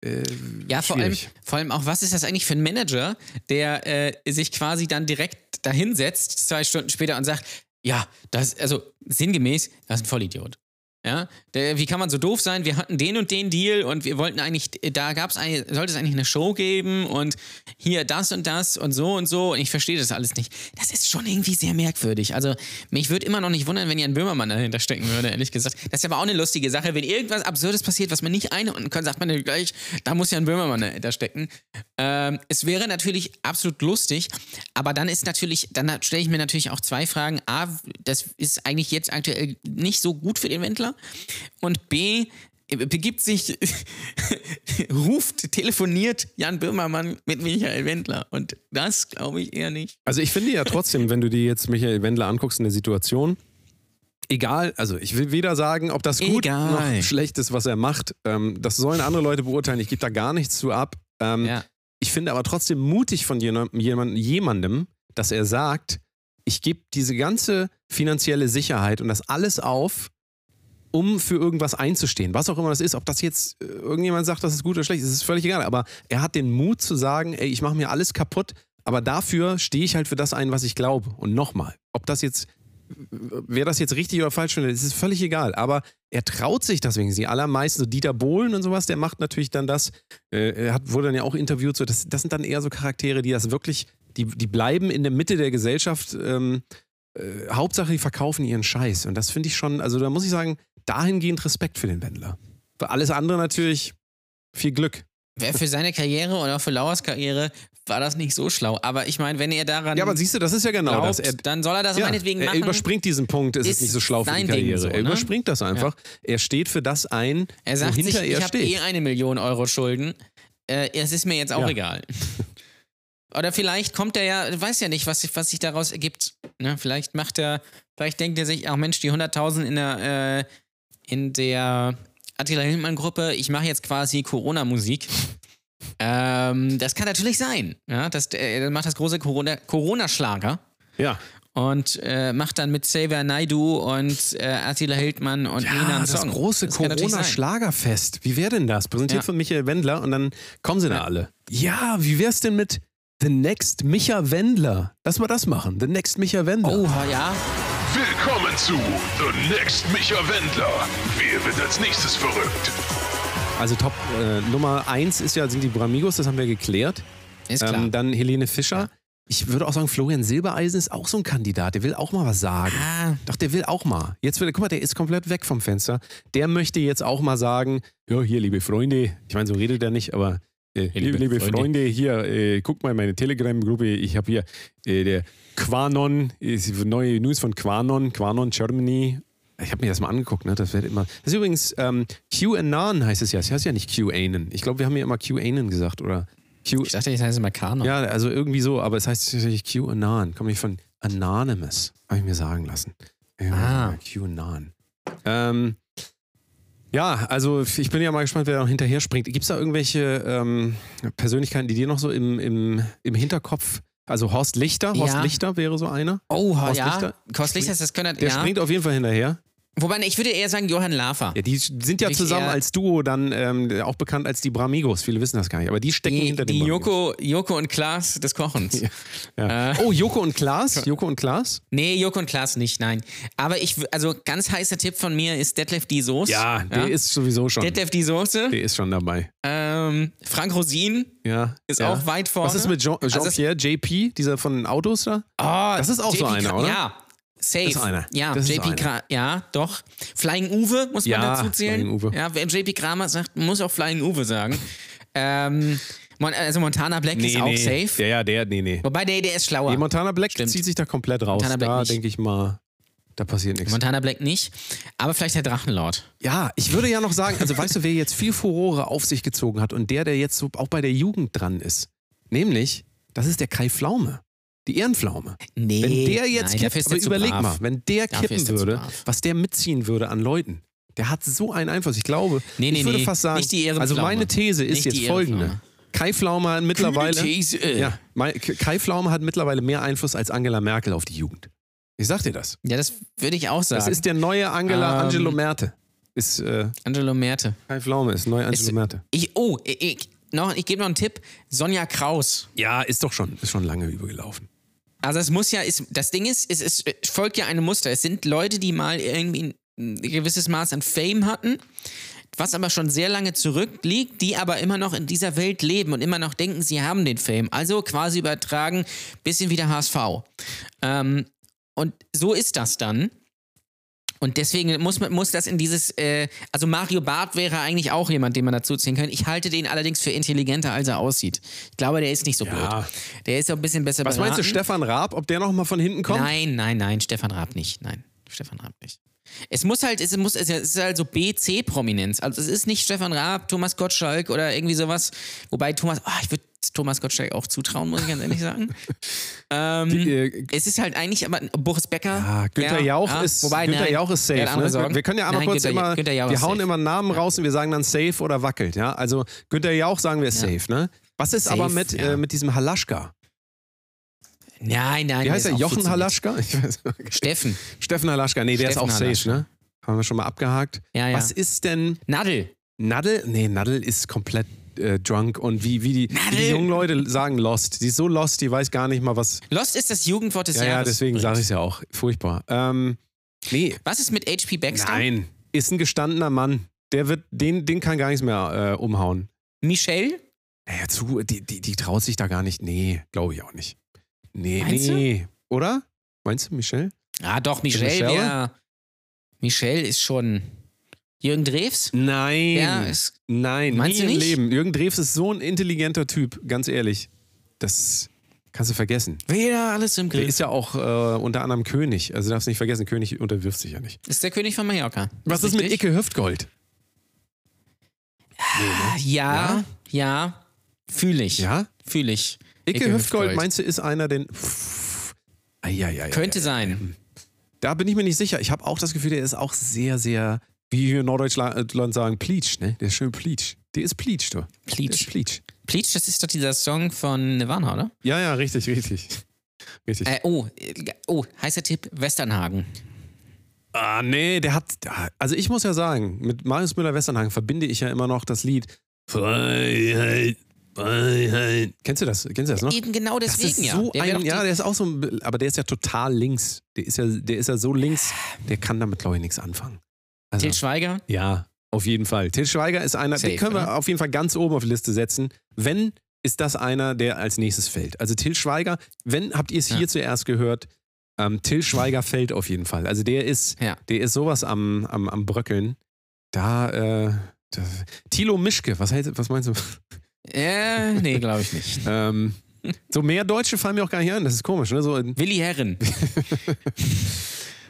B: äh,
C: Ja, vor allem, vor allem auch, was ist das eigentlich für ein Manager, der äh, sich quasi dann direkt dahinsetzt, zwei Stunden später und sagt, ja, das, also sinngemäß, das ist ein Vollidiot. Ja, der, wie kann man so doof sein? Wir hatten den und den Deal und wir wollten eigentlich, da gab es eine, sollte es eigentlich eine Show geben und hier das und das und so und so und ich verstehe das alles nicht. Das ist schon irgendwie sehr merkwürdig. Also mich würde immer noch nicht wundern, wenn einen Böhmermann dahinter stecken würde, ehrlich gesagt. Das ist aber auch eine lustige Sache. Wenn irgendwas Absurdes passiert, was man nicht einordnen kann, sagt man ja gleich, da muss ja ein Böhmermann dahinter stecken. Ähm, es wäre natürlich absolut lustig, aber dann ist natürlich, dann stelle ich mir natürlich auch zwei Fragen. A, das ist eigentlich jetzt aktuell nicht so gut für den Wendler. Und B, begibt sich, (laughs) ruft, telefoniert Jan Böhmermann mit Michael Wendler. Und das glaube ich eher nicht.
B: Also ich finde ja trotzdem, wenn du dir jetzt Michael Wendler anguckst in der Situation, egal, also ich will weder sagen, ob das gut
C: Egal.
B: noch schlecht ist, was er macht. Ähm, das sollen andere Leute beurteilen. Ich gebe da gar nichts zu ab. Ähm,
C: Ja.
B: Ich finde aber trotzdem mutig von jemandem, jemand, jemandem dass er sagt, ich gebe diese ganze finanzielle Sicherheit und das alles auf, um für irgendwas einzustehen. Was auch immer das ist, ob das jetzt äh, irgendjemand sagt, das ist gut oder schlecht, ist völlig egal. Aber er hat den Mut zu sagen, ey, ich mache mir alles kaputt, aber dafür stehe ich halt für das ein, was ich glaube. Und nochmal, ob das jetzt, wer das jetzt richtig oder falsch findet, ist völlig egal. Aber er traut sich deswegen. Die allermeisten, so Dieter Bohlen und sowas, der macht natürlich dann das, äh, er hat, wurde dann ja auch interviewt, so, das, das sind dann eher so Charaktere, die das wirklich, die, die bleiben in der Mitte der Gesellschaft. Ähm, äh, Hauptsache, die verkaufen ihren Scheiß. Und das finde ich schon, also da muss ich sagen, dahingehend Respekt für den Wendler. Für alles andere natürlich viel Glück.
C: Wer für seine Karriere und auch für Lauers Karriere war das nicht so schlau. Aber ich meine, wenn er daran
B: Ja, aber siehst du, das ist ja genau
C: glaubt,
B: das. Er,
C: dann soll er das
B: ja,
C: meinetwegen
B: er
C: machen.
B: überspringt diesen Punkt, es ist,
C: Ist
B: nicht so schlau für die Karriere.
C: so,
B: er
C: ne?
B: überspringt das einfach. Er steht für das ein,
C: Er sagt
B: wohinter
C: sich,
B: er
C: ich habe
B: steht.
C: eh eine Million Euro Schulden. Äh, es ist mir jetzt auch
B: Ja.
C: egal. (laughs) Oder vielleicht kommt er ja, weiß ja nicht, was, was sich daraus ergibt. Ne? Vielleicht macht er, vielleicht denkt er sich, ach Mensch, die 100.000 in der, äh, in der Attila Hildmann-Gruppe, ich mache jetzt quasi Corona-Musik. (laughs) Ähm, das kann natürlich sein. Ja? Das, er macht das große Corona- Corona-Schlager
B: ja.
C: und äh, macht dann mit Xavier Naidu und äh, Attila Hildmann und Nina
B: Ja,
C: einen
B: das
C: Song.
B: große
C: Das kann natürlich sein.
B: Corona-Schlagerfest. Wie wäre denn das? Präsentiert
C: Ja.
B: von Michael Wendler und dann kommen sie da
C: Ja.
B: alle. Ja, wie wär's denn mit The Next Micha Wendler? Lass mal das machen. The Next Micha Wendler.
C: Oh, ja.
A: Willkommen zu The Next Micha Wendler. Wer wird als nächstes verrückt?
B: Also Top äh, Nummer eins ist ja, sind die Bramigos, das haben wir geklärt.
C: Ist klar.
B: Ähm, dann Helene Fischer. Ich würde auch sagen, Florian Silbereisen ist auch so ein Kandidat. Der will auch mal was sagen.
C: ah,
B: Doch, der will auch mal. Jetzt will er, guck mal, der ist komplett weg vom Fenster. Der möchte jetzt auch mal sagen, ja, hier, liebe Freunde. Ich meine, so redet er nicht, aber äh, liebe, liebe Freunde.
C: Freunde.
B: hier, äh, guck mal in meine Telegram-Gruppe. Ich habe hier äh, der Quanon, ist neue News von Quanon, Quanon Germany. Ich habe mir das mal angeguckt, ne? Das wird immer. Das ist übrigens ähm, QAnon heißt es ja. Es heißt ja nicht QAnon. Ich glaube, wir haben ja immer QAnon gesagt, oder? Q
C: ich dachte, das heißt immer Kano.
B: ja, also irgendwie so, aber es heißt tatsächlich QAnon. Kommt nicht von Anonymous, habe ich mir sagen lassen. Ja,
C: Ah.
B: QAnon. Ähm, ja, also ich bin ja mal gespannt, wer da noch hinterher springt. Gibt es da irgendwelche ähm, Persönlichkeiten, die dir noch so im, im, im Hinterkopf, also Horst Lichter, Horst
C: Ja.
B: Lichter wäre so einer.
C: Oh,
B: Horst
C: ja.
B: Lichter?
C: Horst Lichter, das könnte,
B: Der
C: ja.
B: springt auf jeden Fall hinterher.
C: Wobei, ne, ich würde eher sagen Johann Lafer.
B: Ja, die sind ja
C: Ich
B: zusammen als Duo dann ähm, auch bekannt als die Bramigos. Viele wissen das gar nicht, aber die stecken
C: Die,
B: hinter
C: die
B: den Bramigos.
C: Joko, Joko und Klaas des Kochens. (laughs)
B: Ja.
C: Äh.
B: Oh, Joko und Klaas? Joko und Klaas?
C: Nee, Joko und Klaas nicht, nein. Aber ich, also ganz heißer Tipp von mir ist Detlef die Soße.
B: Ja, der ist sowieso schon.
C: Detlef die Soße.
B: Der ist schon dabei.
C: Ähm, Frank Rosin
B: Ja.
C: ist
B: ja.
C: auch weit vorne.
B: Was ist mit
C: Also
B: Jean-Pierre, JP, dieser von den Autos da?
C: Oh,
B: Das ist auch so
C: JP
B: einer, oder?
C: Ja, safe.
B: Das ist einer.
C: Ja,
B: Das
C: JP. Gra ja, doch. Flying Uwe muss man
B: Ja,
C: dazu zählen.
B: Flying Uwe.
C: Ja, wer JP Kramer sagt, muss auch Flying Uwe sagen. ähm, also Montana Black ist auch safe.
B: Ja, ja, der, nee, nee.
C: Wobei der, der ist schlauer.
B: Nee, Montana Black
C: Stimmt.
B: zieht sich da komplett raus.
C: Montana Black
B: da denke ich mal, da passiert nichts.
C: Montana Black nicht. Aber vielleicht der Drachenlord.
B: Ja, ich würde ja noch sagen, also weißt du, wer jetzt viel Furore auf sich gezogen hat und der, der jetzt so auch bei der Jugend dran ist? Nämlich, das ist der Kai Pflaume. Die Ehrenpflaume.
C: Nee.
B: Wenn der jetzt
C: nein,
B: kippt, aber überleg
C: brav.
B: mal, wenn der
C: Dafür
B: kippen würde, was der mitziehen würde an Leuten. Der hat so einen Einfluss. Ich glaube,
C: Nee, nee,
B: ich würde fast sagen, also meine These ist
C: Nicht
B: jetzt folgende. Kai Pflaume hat mittlerweile, ja, Kai Pflaume hat mittlerweile mehr Einfluss als Angela Merkel auf die Jugend. Ich sag dir das.
C: Ja, das würde ich auch sagen.
B: Das ist der neue Angela
C: Ähm,
B: Angelo Merte. Ist äh,
C: Angelo Merte.
B: Kai Pflaume ist neu Angelo
C: Ist-
B: Merte.
C: Ich, oh, ich, ich, noch, ich gebe noch einen Tipp. Sonja Kraus.
B: Ja, ist doch schon, ist schon lange übergelaufen.
C: Also es muss ja, ist, das Ding ist, es, es folgt ja einem Muster. Es sind Leute, die mal irgendwie ein gewisses Maß an Fame hatten, was aber schon sehr lange zurückliegt, die aber immer noch in dieser Welt leben und immer noch denken, sie haben den Fame. Also quasi übertragen, bisschen wie der HSV. Ähm, und so ist das dann. Und deswegen muss, muss das in dieses, äh, also Mario Barth wäre eigentlich auch jemand, den man dazu ziehen könnte. Ich halte den allerdings für intelligenter, als er aussieht. Ich glaube, der ist nicht so
B: Ja.
C: blöd. Der ist auch ein bisschen besser
B: Was meinst du,
C: beraten.
B: Stefan Raab, ob der noch mal von hinten kommt?
C: Nein, nein, nein, Stefan Raab nicht. Nein, Stefan Raab nicht. Es muss halt, es muss, es ist halt so B-C-Prominenz. Also es ist nicht Stefan Raab, Thomas Gottschalk oder irgendwie sowas. Wobei Thomas, ah, ich würde Thomas Gottschalk auch zutrauen, muss ich ganz ehrlich sagen. (laughs) ähm,
B: Die, äh,
C: es ist halt eigentlich, aber Boris Becker.
B: Ah, Günther Jauch
C: ja,
B: ist,
C: wobei,
B: Günther
C: nein,
B: Jauch ist
C: der
B: safe. Ne? Wir können ja einmal kurz
C: Günther-
B: immer,
C: Günther
B: wir hauen
C: safe.
B: immer einen Namen raus und wir sagen dann safe oder wackelt. Ja? Also Günther Jauch sagen wir safe. Ne? Was ist
C: Safe,
B: aber mit,
C: ja.
B: äh, mit diesem Halaschka?
C: Nein, nein.
B: Wie
C: der
B: heißt er?
C: auch
B: Jochen. Halaschka?
C: Steffen.
B: Steffen Halaschka. Nee, der
C: Steffen
B: ist auch safe.
C: Halaschka.
B: Ne? Haben wir schon mal abgehakt.
C: Ja, ja.
B: Was ist denn
C: Nadel.
B: Nadel? Nee, Nadel ist komplett äh, drunk und wie, wie, die, wie die jungen Leute sagen lost. Die ist so lost, die weiß gar nicht mal was.
C: Lost ist das Jugendwort des
B: Ja, ja,
C: Jahres.
B: deswegen sage ich es ja auch. Furchtbar. Ähm, nee,
C: Was ist mit HP Baxter?
B: Nein, ist ein gestandener Mann. Der wird, den, den kann gar nichts mehr äh, umhauen.
C: Michelle?
B: Naja, zu, die, die, die traut sich da gar nicht. Nee, glaube ich auch nicht. Nee,
C: Meinst du?
B: nee. Oder? Meinst du, Michelle?
C: Ah, doch, Michelle
B: Michelle?
C: wäre. Michelle ist schon. Jürgen Drews?
B: Nein.
C: Ja, ist.
B: Nein,
C: Meinst
B: nie
C: du
B: im
C: nicht?
B: Leben. Jürgen Drews ist so ein intelligenter Typ, ganz ehrlich. Das kannst du vergessen.
C: Wieder alles im
B: Der
C: Griff.
B: ist ja auch äh, unter anderem König. Also darfst nicht vergessen, König unterwirft sich ja nicht.
C: Ist der König von Mallorca.
B: Was ist mit
C: richtig?
B: Icke Hüftgold?
C: Ah, Ja, ja. Fühle ich.
B: Ja?
C: Fühle ich.
B: Icke, Hüftgold, meinst du, ist einer, den. Eieiei.
C: Könnte sein.
B: Da bin ich mir nicht sicher. Ich habe auch das Gefühl, der ist auch sehr, sehr, wie wir in Norddeutschland sagen, Pleach, ne? Der ist schön Pleach. Der ist Pleach, du.
C: Pleach.
B: Pleach.
C: Pleach, das ist doch dieser Song von Nirvana, oder?
B: Ja, ja, richtig, richtig. Richtig.
C: Äh, oh, oh, heißer Tipp: Westernhagen.
B: Ah, nee, der hat. Also ich muss ja sagen, mit Marius Müller-Westernhagen verbinde ich ja immer noch das Lied Freiheit. Freiheit. Kennst du das? Kennst du das noch?
C: Eben genau
B: Das
C: deswegen
B: ist
C: ja.
B: so
C: Der
B: ein, ja, der ist auch so, ein, aber der ist ja total links. Der ist ja, der ist ja so links, der kann damit, glaube ich, nichts anfangen. Also,
C: Til Schweiger?
B: ja, auf jeden Fall. Til Schweiger ist einer, den
C: Safe,
B: können wir
C: oder?
B: auf jeden Fall ganz oben auf die Liste setzen. Wenn, ist das einer, der als nächstes fällt. Also Til Schweiger, wenn, habt ihr es
C: Ja.
B: hier zuerst gehört, ähm, Til Schweiger fällt auf jeden Fall. Also der ist,
C: Ja.
B: der ist sowas am, am, am Bröckeln. Da, äh, da, Thilo Mischke, was, heißt, was meinst du?
C: Äh, nee, glaube ich nicht. (laughs)
B: ähm, so mehr Deutsche fallen mir auch gar nicht ein, das ist komisch, ne? So
C: Willi Herren. (laughs)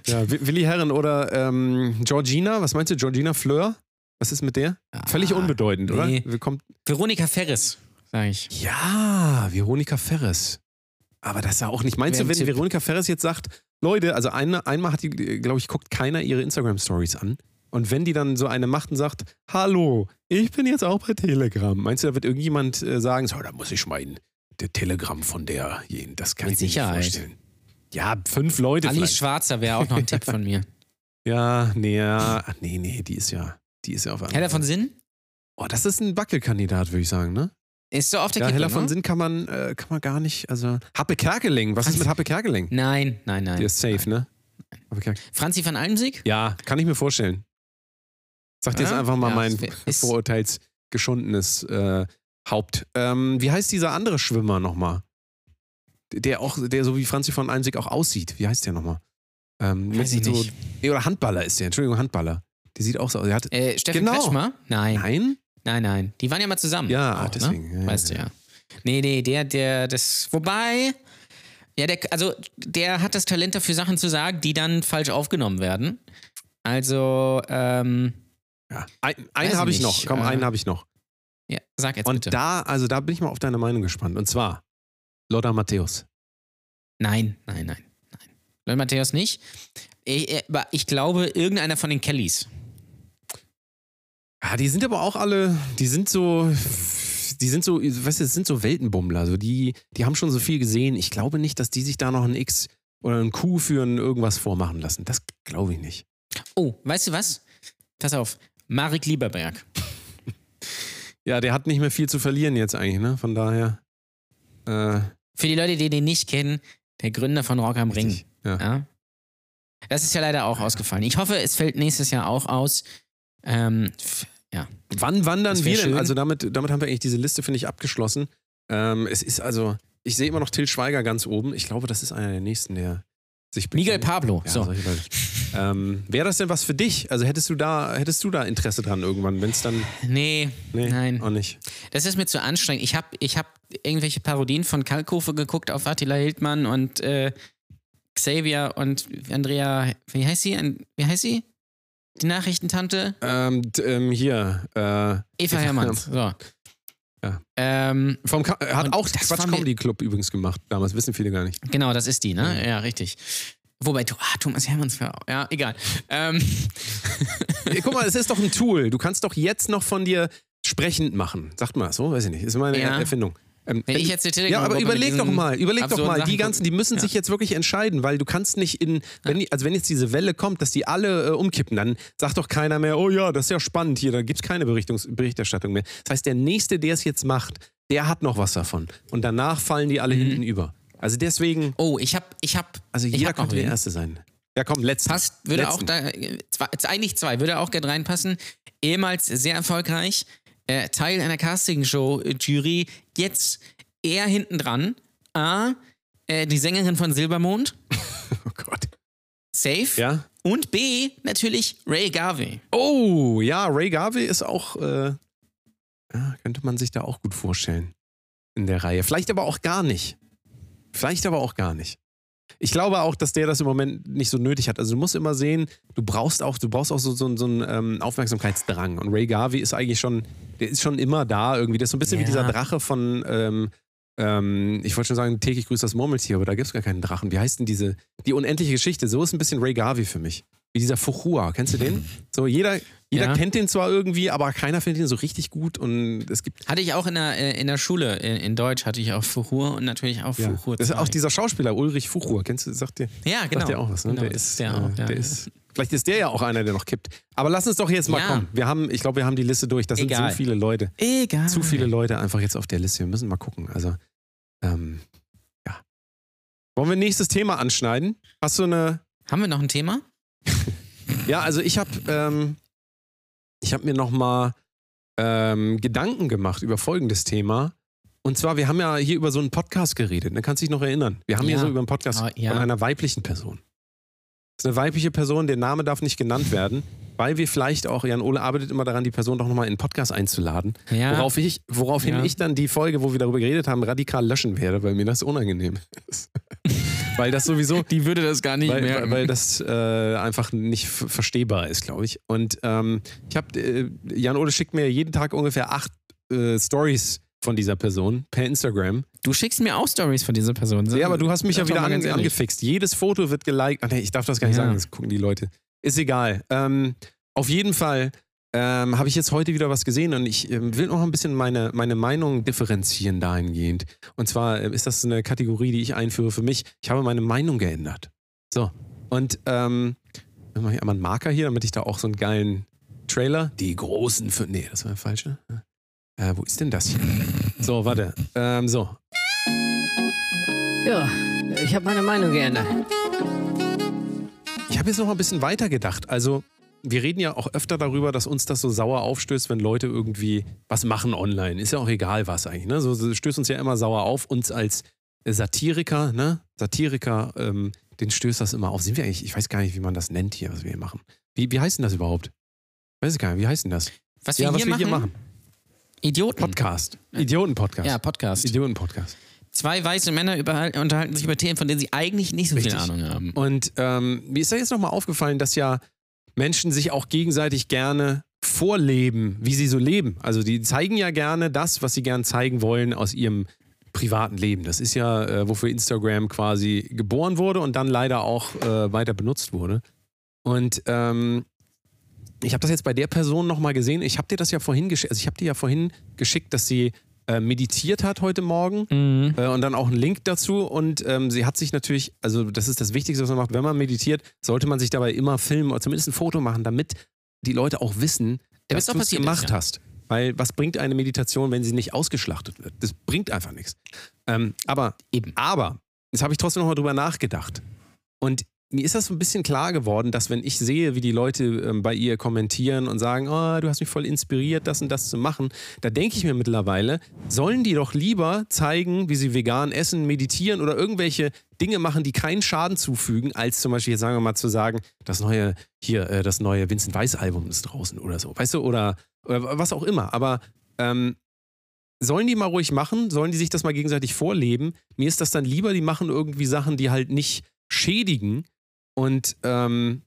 B: Ja, Wi- Willi Herren oder ähm, Georgina, was meinst du, Georgina Fleur? Was ist mit der? Völlig
C: Ah,
B: unbedeutend, oder?
C: nee.
B: Wir kommt
C: Veronika Ferris, sage ich.
B: ja, Veronika Ferres. Aber das ist ja auch nicht. Meinst
C: Wär
B: du, wenn
C: Tipp.
B: Veronika Ferres jetzt sagt, Leute, also eine, einmal hat die, glaube ich, guckt keiner ihre Instagram-Stories an. Und wenn die dann so eine macht und sagt, hallo, ich bin jetzt auch bei Telegram, meinst du, da wird irgendjemand äh, sagen, so, da muss ich in der Telegram von der, das kann
C: Mit
B: ich mir nicht vorstellen. Ja, fünf Leute
C: Alice
B: vielleicht.
C: Schwarzer wäre auch noch ein Tipp von mir. (laughs)
B: Ja, nee, ja, ach, nee, nee, die ist ja, die ist ja auf einmal.
C: Heller von Sinn?
B: Oh, das ist ein Wackelkandidat, würde ich sagen, ne?
C: Ist so auf der
B: Ja,
C: Kippe,
B: Heller von
C: ne?
B: Sinn kann man, äh, kann man gar nicht, also. Happe Kerkeling, was ist mit Happe Kerkeling?
C: Nein, nein,
B: Der
C: nein.
B: ist safe, ne? Happe Kerkeling.
C: Franzi van Almsieg?
B: Ja, kann ich mir vorstellen. Sag dir jetzt
C: Ja?
B: einfach mal
C: Ja,
B: mein vorurteilsgeschundenes äh, Haupt. Ähm, wie heißt dieser andere Schwimmer nochmal? Der auch, der so wie Franzi von Almsig auch aussieht. Wie heißt der nochmal? Ähm,
C: Weiß ich
B: so,
C: nicht.
B: Nee, oder Handballer ist der, Entschuldigung, Handballer. Der sieht auch so aus. Der hat,
C: Äh, Steffen
B: Genau.
C: Kretschmer? Nein.
B: nein?
C: Nein, nein. Die waren ja mal zusammen.
B: Ja,
C: auch,
B: deswegen. Ja,
C: Ne?
B: ja,
C: Weißt du
B: ja.
C: ja. Nee, nee, der, der, das. Wobei. Ja, der, also der hat das Talent dafür, Sachen zu sagen, die dann falsch aufgenommen werden. Also, ähm,
B: Ja. Ein, einen habe ich noch. Komm,
C: äh,
B: einen habe ich noch.
C: ja, sag jetzt
B: Und
C: bitte.
B: da, also da bin ich mal auf deine Meinung gespannt. Und zwar Lothar Matthäus.
C: Nein, nein, nein, nein. Leon Matthäus nicht. Ich, äh, aber ich glaube, irgendeiner von den Kellys.
B: Ja, die sind aber auch alle, die sind so, die sind so, weißt du, das sind so Weltenbummler. Also die, die haben schon so viel gesehen. Ich glaube nicht, dass die sich da noch ein X oder ein Q für ein irgendwas vormachen lassen. Das glaube ich nicht.
C: Oh, weißt du was? Pass auf. Marek Lieberberg. (laughs)
B: Ja, der hat nicht mehr viel zu verlieren jetzt eigentlich, ne? Von daher. Äh,
C: Für die Leute, die den nicht kennen, der Gründer von Rock am Ring.
B: Ja.
C: Ja. Das ist ja leider auch ausgefallen. Ich hoffe, es fällt nächstes Jahr auch aus. Ähm, ja.
B: Wann wandern wir denn?
C: schön.
B: Also damit, damit haben wir eigentlich diese Liste, finde ich, abgeschlossen. Ähm, es ist also, ich sehe immer noch Till Schweiger ganz oben. Ich glaube, das ist einer der nächsten, der sich
C: Miguel
B: bekennt.
C: Pablo.
B: Ja,
C: so.
B: Ähm, Wäre das denn was für dich? Also hättest du da, hättest du da Interesse dran irgendwann, wenn es dann.
C: Nee,
B: Nee,
C: Nein.
B: Auch nicht.
C: das ist mir zu anstrengend. Ich habe ich hab irgendwelche Parodien von Kalkofe geguckt auf Attila Hildmann und äh, Xavier und Andrea, wie heißt sie? Wie heißt sie? Die Nachrichtentante?
B: Ähm, ähm, hier, äh,
C: Eva
B: Eva
C: Hermanns. So.
B: Ja.
C: Ähm,
B: vom Ka hat auch
C: das
B: Quatsch Comedy Club übrigens gemacht. Damals wissen viele gar nicht.
C: genau, das ist die, ne? Ja, richtig. Wobei, du, ah, Thomas Hermanns, war- ja, egal. Ähm,
B: Guck mal, es ist doch ein Tool. Du kannst doch jetzt noch von dir sprechend machen. Sagt mal so, weiß ich nicht. Ist meine
C: Ja.
B: Erfindung. Ähm,
C: ich jetzt die
B: Ja, aber überleg doch mal, überleg doch mal, die
C: Sachen
B: ganzen, die müssen
C: Ja.
B: sich jetzt wirklich entscheiden, weil du kannst nicht in, wenn die, also wenn jetzt diese Welle kommt, dass die alle äh, umkippen, dann sagt doch keiner mehr, oh ja, das ist ja spannend hier, da gibt es keine Berichtungs Berichterstattung mehr. Das heißt, der Nächste, der es jetzt macht, der hat noch was davon. Und danach fallen die
C: Mhm.
B: alle hinten über. Also deswegen,
C: Oh, ich hab, ich hab,
B: also jeder
C: hab
B: könnte der. Erste sein. Ja, komm, letzten.
C: Passt, würde
B: Letzten.
C: auch da, äh, zwei, eigentlich zwei, würde auch gerne reinpassen. Ehemals sehr erfolgreich, äh, Teil einer Castingshow-Jury, jetzt eher hinten dran. A, äh, die Sängerin von Silbermond, (laughs)
B: Oh Gott.
C: safe.
B: Ja?
C: Und B, natürlich Ray Garvey.
B: Oh, ja, Ray Garvey ist auch, äh, könnte man sich da auch gut vorstellen in der Reihe. Vielleicht aber auch gar nicht. Vielleicht aber auch gar nicht. Ich glaube auch, dass der das im Moment nicht so nötig hat. Also du musst immer sehen, du brauchst auch, du brauchst auch so, so, so einen ähm, Aufmerksamkeitsdrang. Und Ray Garvey ist eigentlich schon, der ist schon immer da irgendwie. Der ist so ein bisschen wie
C: Ja.
B: dieser Drache von, ähm, ähm, ich wollte schon sagen, täglich grüßt das Murmeltier, aber da gibt es gar keinen Drachen. Wie heißt denn diese, die unendliche Geschichte? So ist ein bisschen Ray Garvey für mich. Wie dieser Fuchua, kennst du den? (laughs) So, jeder, jeder
C: Ja.
B: kennt den zwar irgendwie, aber keiner findet ihn so richtig gut und es gibt.
C: Hatte ich auch in der, äh, in der Schule, in, in Deutsch hatte ich auch Fuchur und natürlich auch
B: Ja,
C: Fuchur
B: das ist
C: 2.
B: auch dieser Schauspieler, Ulrich Fuchur, kennst du, sagt dir?
C: Ja, genau.
B: Sagt dir auch was, ne?
C: Genau,
B: der ist,
C: der
B: äh,
C: auch, ja.
B: der ist Vielleicht ist der ja auch einer, der noch kippt. Aber lass uns doch jetzt mal
C: Ja.
B: kommen. Wir haben, ich glaube, wir haben die Liste durch. Das sind
C: Egal.
B: so viele Leute.
C: Egal.
B: Zu viele Leute einfach jetzt auf der Liste. Wir müssen mal gucken. Also, ähm, ja. Wollen wir nächstes Thema anschneiden? Hast du eine.
C: Haben wir noch ein Thema? (laughs)
B: Ja, also ich habe ähm, ich habe mir noch mal ähm, Gedanken gemacht über folgendes Thema. Und zwar, wir haben ja hier über so einen Podcast geredet. Ne? Kannst du dich noch erinnern? Wir haben hier
C: Ja.
B: so über einen Podcast
C: Ah, ja.
B: von einer weiblichen Person. Das ist eine weibliche Person, der Name darf nicht genannt werden, weil wir vielleicht auch, Jan Ole arbeitet immer daran, die Person doch nochmal in den Podcast einzuladen.
C: Ja.
B: Worauf ich, woraufhin ich dann die Folge, wo wir darüber geredet haben, radikal löschen werde, weil mir das unangenehm (laughs) ist. Weil das sowieso,
C: Die würde das gar nicht
B: weil,
C: merken.
B: weil, weil das äh, einfach nicht verstehbar ist, glaube ich. Und ähm, ich habe, äh, Jan Ole schickt mir jeden Tag ungefähr acht äh, Stories von dieser Person per Instagram.
C: du schickst mir auch Stories von dieser Person.
B: Ja, aber du hast mich ja wieder an, angefixt. Jedes Foto wird geliked. Ach nee, ich darf das gar nicht
C: Ja.
B: sagen, das gucken die Leute. Ist egal. Ähm, auf jeden Fall ähm, habe ich jetzt heute wieder was gesehen und ich ähm, will noch ein bisschen meine, meine Meinung differenzieren dahingehend. Und zwar äh, ist das eine Kategorie, die ich einführe für mich. Ich habe meine Meinung geändert. So. Und ähm, dann mache ich einmal einen Marker hier, damit ich da auch so einen geilen Trailer. Die großen für. Nee, das war der falsche. Äh, wo ist denn das hier? So, warte. Ähm, so.
E: Ja, ich habe meine Meinung geändert.
B: Ich habe jetzt noch ein bisschen weiter gedacht. Also, wir reden ja auch öfter darüber, dass uns das so sauer aufstößt, wenn Leute irgendwie was machen online. Ist ja auch egal, was eigentlich. Ne? So, so stößt uns ja immer sauer auf. Uns als Satiriker, ne? Satiriker, ähm, den stößt das immer auf. Sind wir eigentlich, ich weiß gar nicht, wie man das nennt hier, was wir hier machen. Wie, wie heißt denn das überhaupt? Weiß ich gar nicht, wie heißt denn das?
C: was wir,
B: ja, was
C: hier,
B: wir
C: machen?
B: hier machen.
C: Idioten.
B: Podcast. Idioten-Podcast.
C: Ja, Podcast.
B: Idioten-Podcast.
C: Zwei weiße Männer unterhalten sich über Themen, von denen sie eigentlich nicht so viel
B: Richtig.
C: Ahnung haben.
B: Und ähm, mir ist da jetzt nochmal aufgefallen, dass ja Menschen sich auch gegenseitig gerne vorleben, wie sie so leben. Also die zeigen ja gerne das, was sie gern zeigen wollen aus ihrem privaten Leben. Das ist ja, äh, wofür Instagram quasi geboren wurde und dann leider auch äh, weiter benutzt wurde. Und ähm, ich habe das jetzt bei der Person nochmal gesehen. Ich habe dir das ja vorhin geschickt, also ich habe dir ja vorhin geschickt, dass sie äh, meditiert hat heute Morgen
C: Mhm.
B: äh, und dann auch einen Link dazu. Und ähm, sie hat sich natürlich, also das ist das Wichtigste, was man macht, wenn man meditiert, sollte man sich dabei immer filmen oder zumindest ein Foto machen, damit die Leute auch wissen,
C: Damit
B: dass du es
C: passiert ist,
B: gemacht
C: ja.
B: hast. Weil was bringt eine Meditation, wenn sie nicht ausgeschlachtet wird? Das bringt einfach nichts. Ähm, aber,
C: Eben.
B: aber, jetzt habe ich trotzdem nochmal drüber nachgedacht. Und mir ist das so ein bisschen klar geworden, dass wenn ich sehe, wie die Leute ähm, bei ihr kommentieren und sagen, oh, du hast mich voll inspiriert, das und das zu machen, da denke ich mir mittlerweile, sollen die doch lieber zeigen, wie sie vegan essen, meditieren oder irgendwelche Dinge machen, die keinen Schaden zufügen, als zum Beispiel, sagen wir mal, zu sagen, das neue, hier, äh, das neue Vincent Weiss Album ist draußen oder so, weißt du, oder, oder was auch immer. Aber ähm, sollen die mal ruhig machen, sollen die sich das mal gegenseitig vorleben. Mir ist das dann lieber, die machen irgendwie Sachen, die halt nicht schädigen. Und ähm,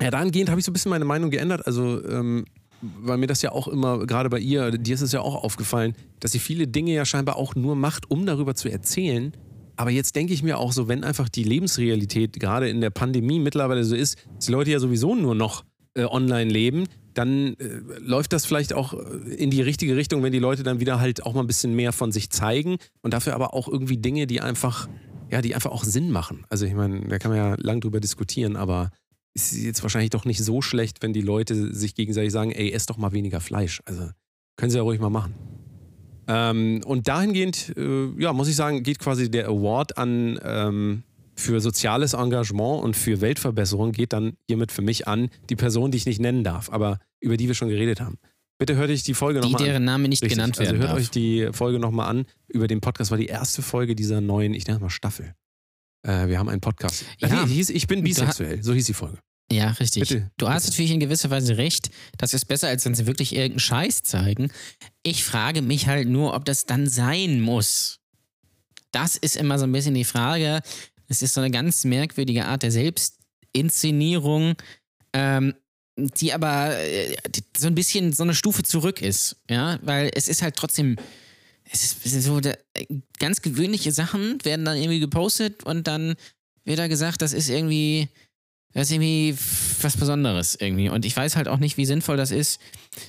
B: ja, dahingehend habe ich so ein bisschen meine Meinung geändert. Also, ähm, weil mir das ja auch immer, gerade bei ihr, dir ist es ja auch aufgefallen, dass sie viele Dinge ja scheinbar auch nur macht, um darüber zu erzählen. Aber jetzt denke ich mir auch so, wenn einfach die Lebensrealität gerade in der Pandemie mittlerweile so ist, dass die Leute ja sowieso nur noch äh, online leben, dann äh, läuft das vielleicht auch äh, in die richtige Richtung, wenn die Leute dann wieder halt auch mal ein bisschen mehr von sich zeigen und dafür aber auch irgendwie Dinge, die einfach, ja, die einfach auch Sinn machen. Also ich meine, da kann man ja lang drüber diskutieren, aber ist jetzt wahrscheinlich doch nicht so schlecht, wenn die Leute sich gegenseitig sagen, ey, ess doch mal weniger Fleisch. Also können sie ja ruhig mal machen. Ähm, und dahingehend, äh, ja, muss ich sagen, geht quasi der Award an ähm, für soziales Engagement und für Weltverbesserung geht dann hiermit für mich an die Person, die ich nicht nennen darf, aber über die wir schon geredet haben. Bitte hört euch die Folge
C: Die,
B: nochmal an.
C: deren Name nicht
B: Richtig.
C: genannt werden
B: Also hört
C: darf.
B: euch die Folge nochmal an über den Podcast. War die erste Folge dieser neuen, ich nenne es mal Staffel. Äh, wir haben einen Podcast.
C: Ja.
B: Ja. Die hieß Ich bin bisexuell. So hieß die Folge.
C: Ja, richtig.
B: Bitte.
C: Du hast natürlich in gewisser Weise recht. Das ist besser, als wenn sie wirklich irgendeinen Scheiß zeigen. Ich frage mich halt nur, ob das dann sein muss. Das ist immer so ein bisschen die Frage. Es ist so eine ganz merkwürdige Art der Selbstinszenierung, ähm, die aber äh, so ein bisschen so eine Stufe zurück ist. Ja, weil es ist halt trotzdem. Es ist, so, der, ganz gewöhnliche Sachen werden dann irgendwie gepostet und dann wird da gesagt, das ist irgendwie Das ist irgendwie was Besonderes irgendwie. Und ich weiß halt auch nicht, wie sinnvoll das ist,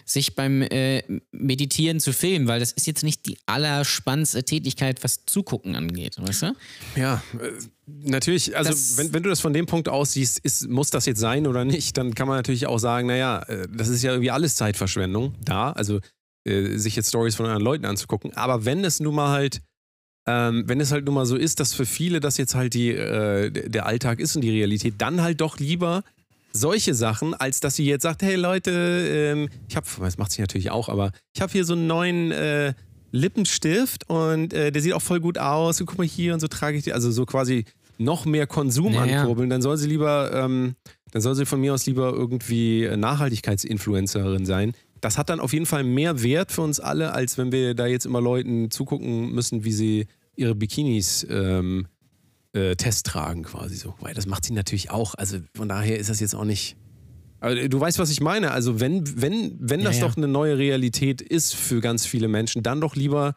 C: sich beim äh, Meditieren zu filmen, weil das ist jetzt nicht die allerspannendste Tätigkeit, was Zugucken angeht, weißt du?
B: Ja, äh, natürlich, also
C: Das-
B: wenn, wenn du das von dem Punkt aus siehst, ist, muss das jetzt sein oder nicht, dann kann man natürlich auch sagen, naja, äh, das ist ja irgendwie alles Zeitverschwendung da, also äh, sich jetzt Stories von anderen Leuten anzugucken. Aber wenn es nun mal halt, ähm, wenn es halt nun mal so ist, dass für viele das jetzt halt die, äh, der Alltag ist und die Realität, dann halt doch lieber solche Sachen, als dass sie jetzt sagt, hey Leute, ähm, ich habe, das macht sie natürlich auch, aber ich habe hier so einen neuen äh, Lippenstift und äh, der sieht auch voll gut aus und guck mal hier und so trage ich die, also so quasi noch mehr Konsum
C: Ja, ja.
B: ankurbeln, dann soll sie lieber, ähm, dann soll sie von mir aus lieber irgendwie äh, Nachhaltigkeitsinfluencerin sein. Das hat dann auf jeden Fall mehr Wert für uns alle, als wenn wir da jetzt immer Leuten zugucken müssen, wie sie ihre Bikinis ähm, äh, Test tragen quasi so. Weil das macht sie natürlich auch. Also von daher ist das jetzt auch nicht. Aber du weißt, was ich meine. Also wenn, wenn, wenn das
C: ja.
B: doch eine neue Realität ist für ganz viele Menschen, dann doch lieber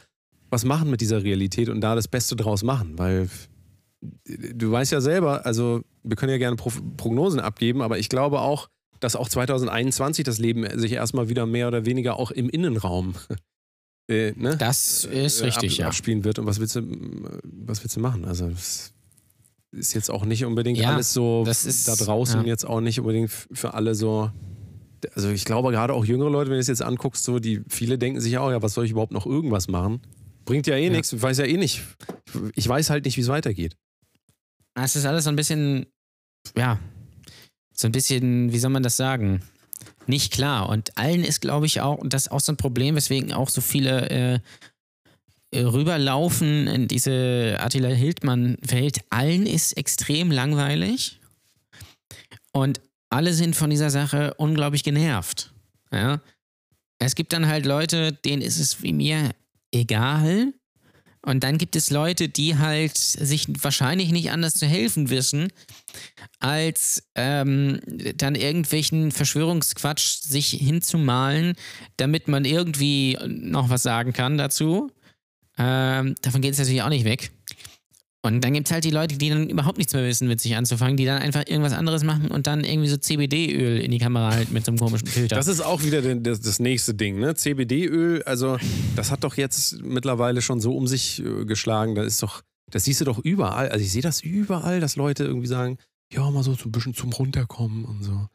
B: was machen mit dieser Realität und da das Beste draus machen. Weil du weißt ja selber, also wir können ja gerne Pro Prognosen abgeben, aber ich glaube auch, dass auch 2021 das Leben sich erstmal wieder mehr oder weniger auch im Innenraum äh, ne?
C: Das ist
B: äh,
C: richtig,
B: ab,
C: ja.
B: abspielen wird. Und was willst du, was willst du machen? Also es ist jetzt auch nicht unbedingt
C: Ja,
B: alles so
C: ist-
B: da draußen
C: ja.
B: jetzt auch nicht unbedingt für alle so. Also ich glaube gerade auch jüngere Leute, wenn du es jetzt anguckst, so die viele denken sich auch, ja, was soll ich überhaupt noch irgendwas machen? Bringt ja eh nichts, ich weiß ja eh nicht. Ich weiß halt nicht, wie es weitergeht.
C: Es ist alles so ein bisschen, ja, so ein bisschen, wie soll man das sagen? Nicht klar. Und allen ist, glaube ich, auch, und das ist auch so ein Problem, weswegen auch so viele äh, rüberlaufen in diese Attila Hildmann-Welt. Allen ist extrem langweilig. Und alle sind von dieser Sache unglaublich genervt. Ja? Es gibt dann halt Leute, denen ist es wie mir egal. Und dann gibt es Leute, die halt sich wahrscheinlich nicht anders zu helfen wissen, als ähm, dann irgendwelchen Verschwörungsquatsch sich hinzumalen, damit man irgendwie noch was sagen kann dazu. Ähm, davon geht es natürlich auch nicht weg. Und dann gibt es halt die Leute, die dann überhaupt nichts mehr wissen, mit sich anzufangen, die dann einfach irgendwas anderes machen und dann irgendwie so CBD-Öl in die Kamera halten mit so einem komischen Filter.
B: Das ist auch wieder das, das nächste Ding, ne? CBD-Öl, also das hat doch jetzt mittlerweile schon so um sich äh, geschlagen. Da ist doch, das siehst du doch überall. Also ich sehe das überall, dass Leute irgendwie sagen, ja, mal so ein bisschen zum Runterkommen und so.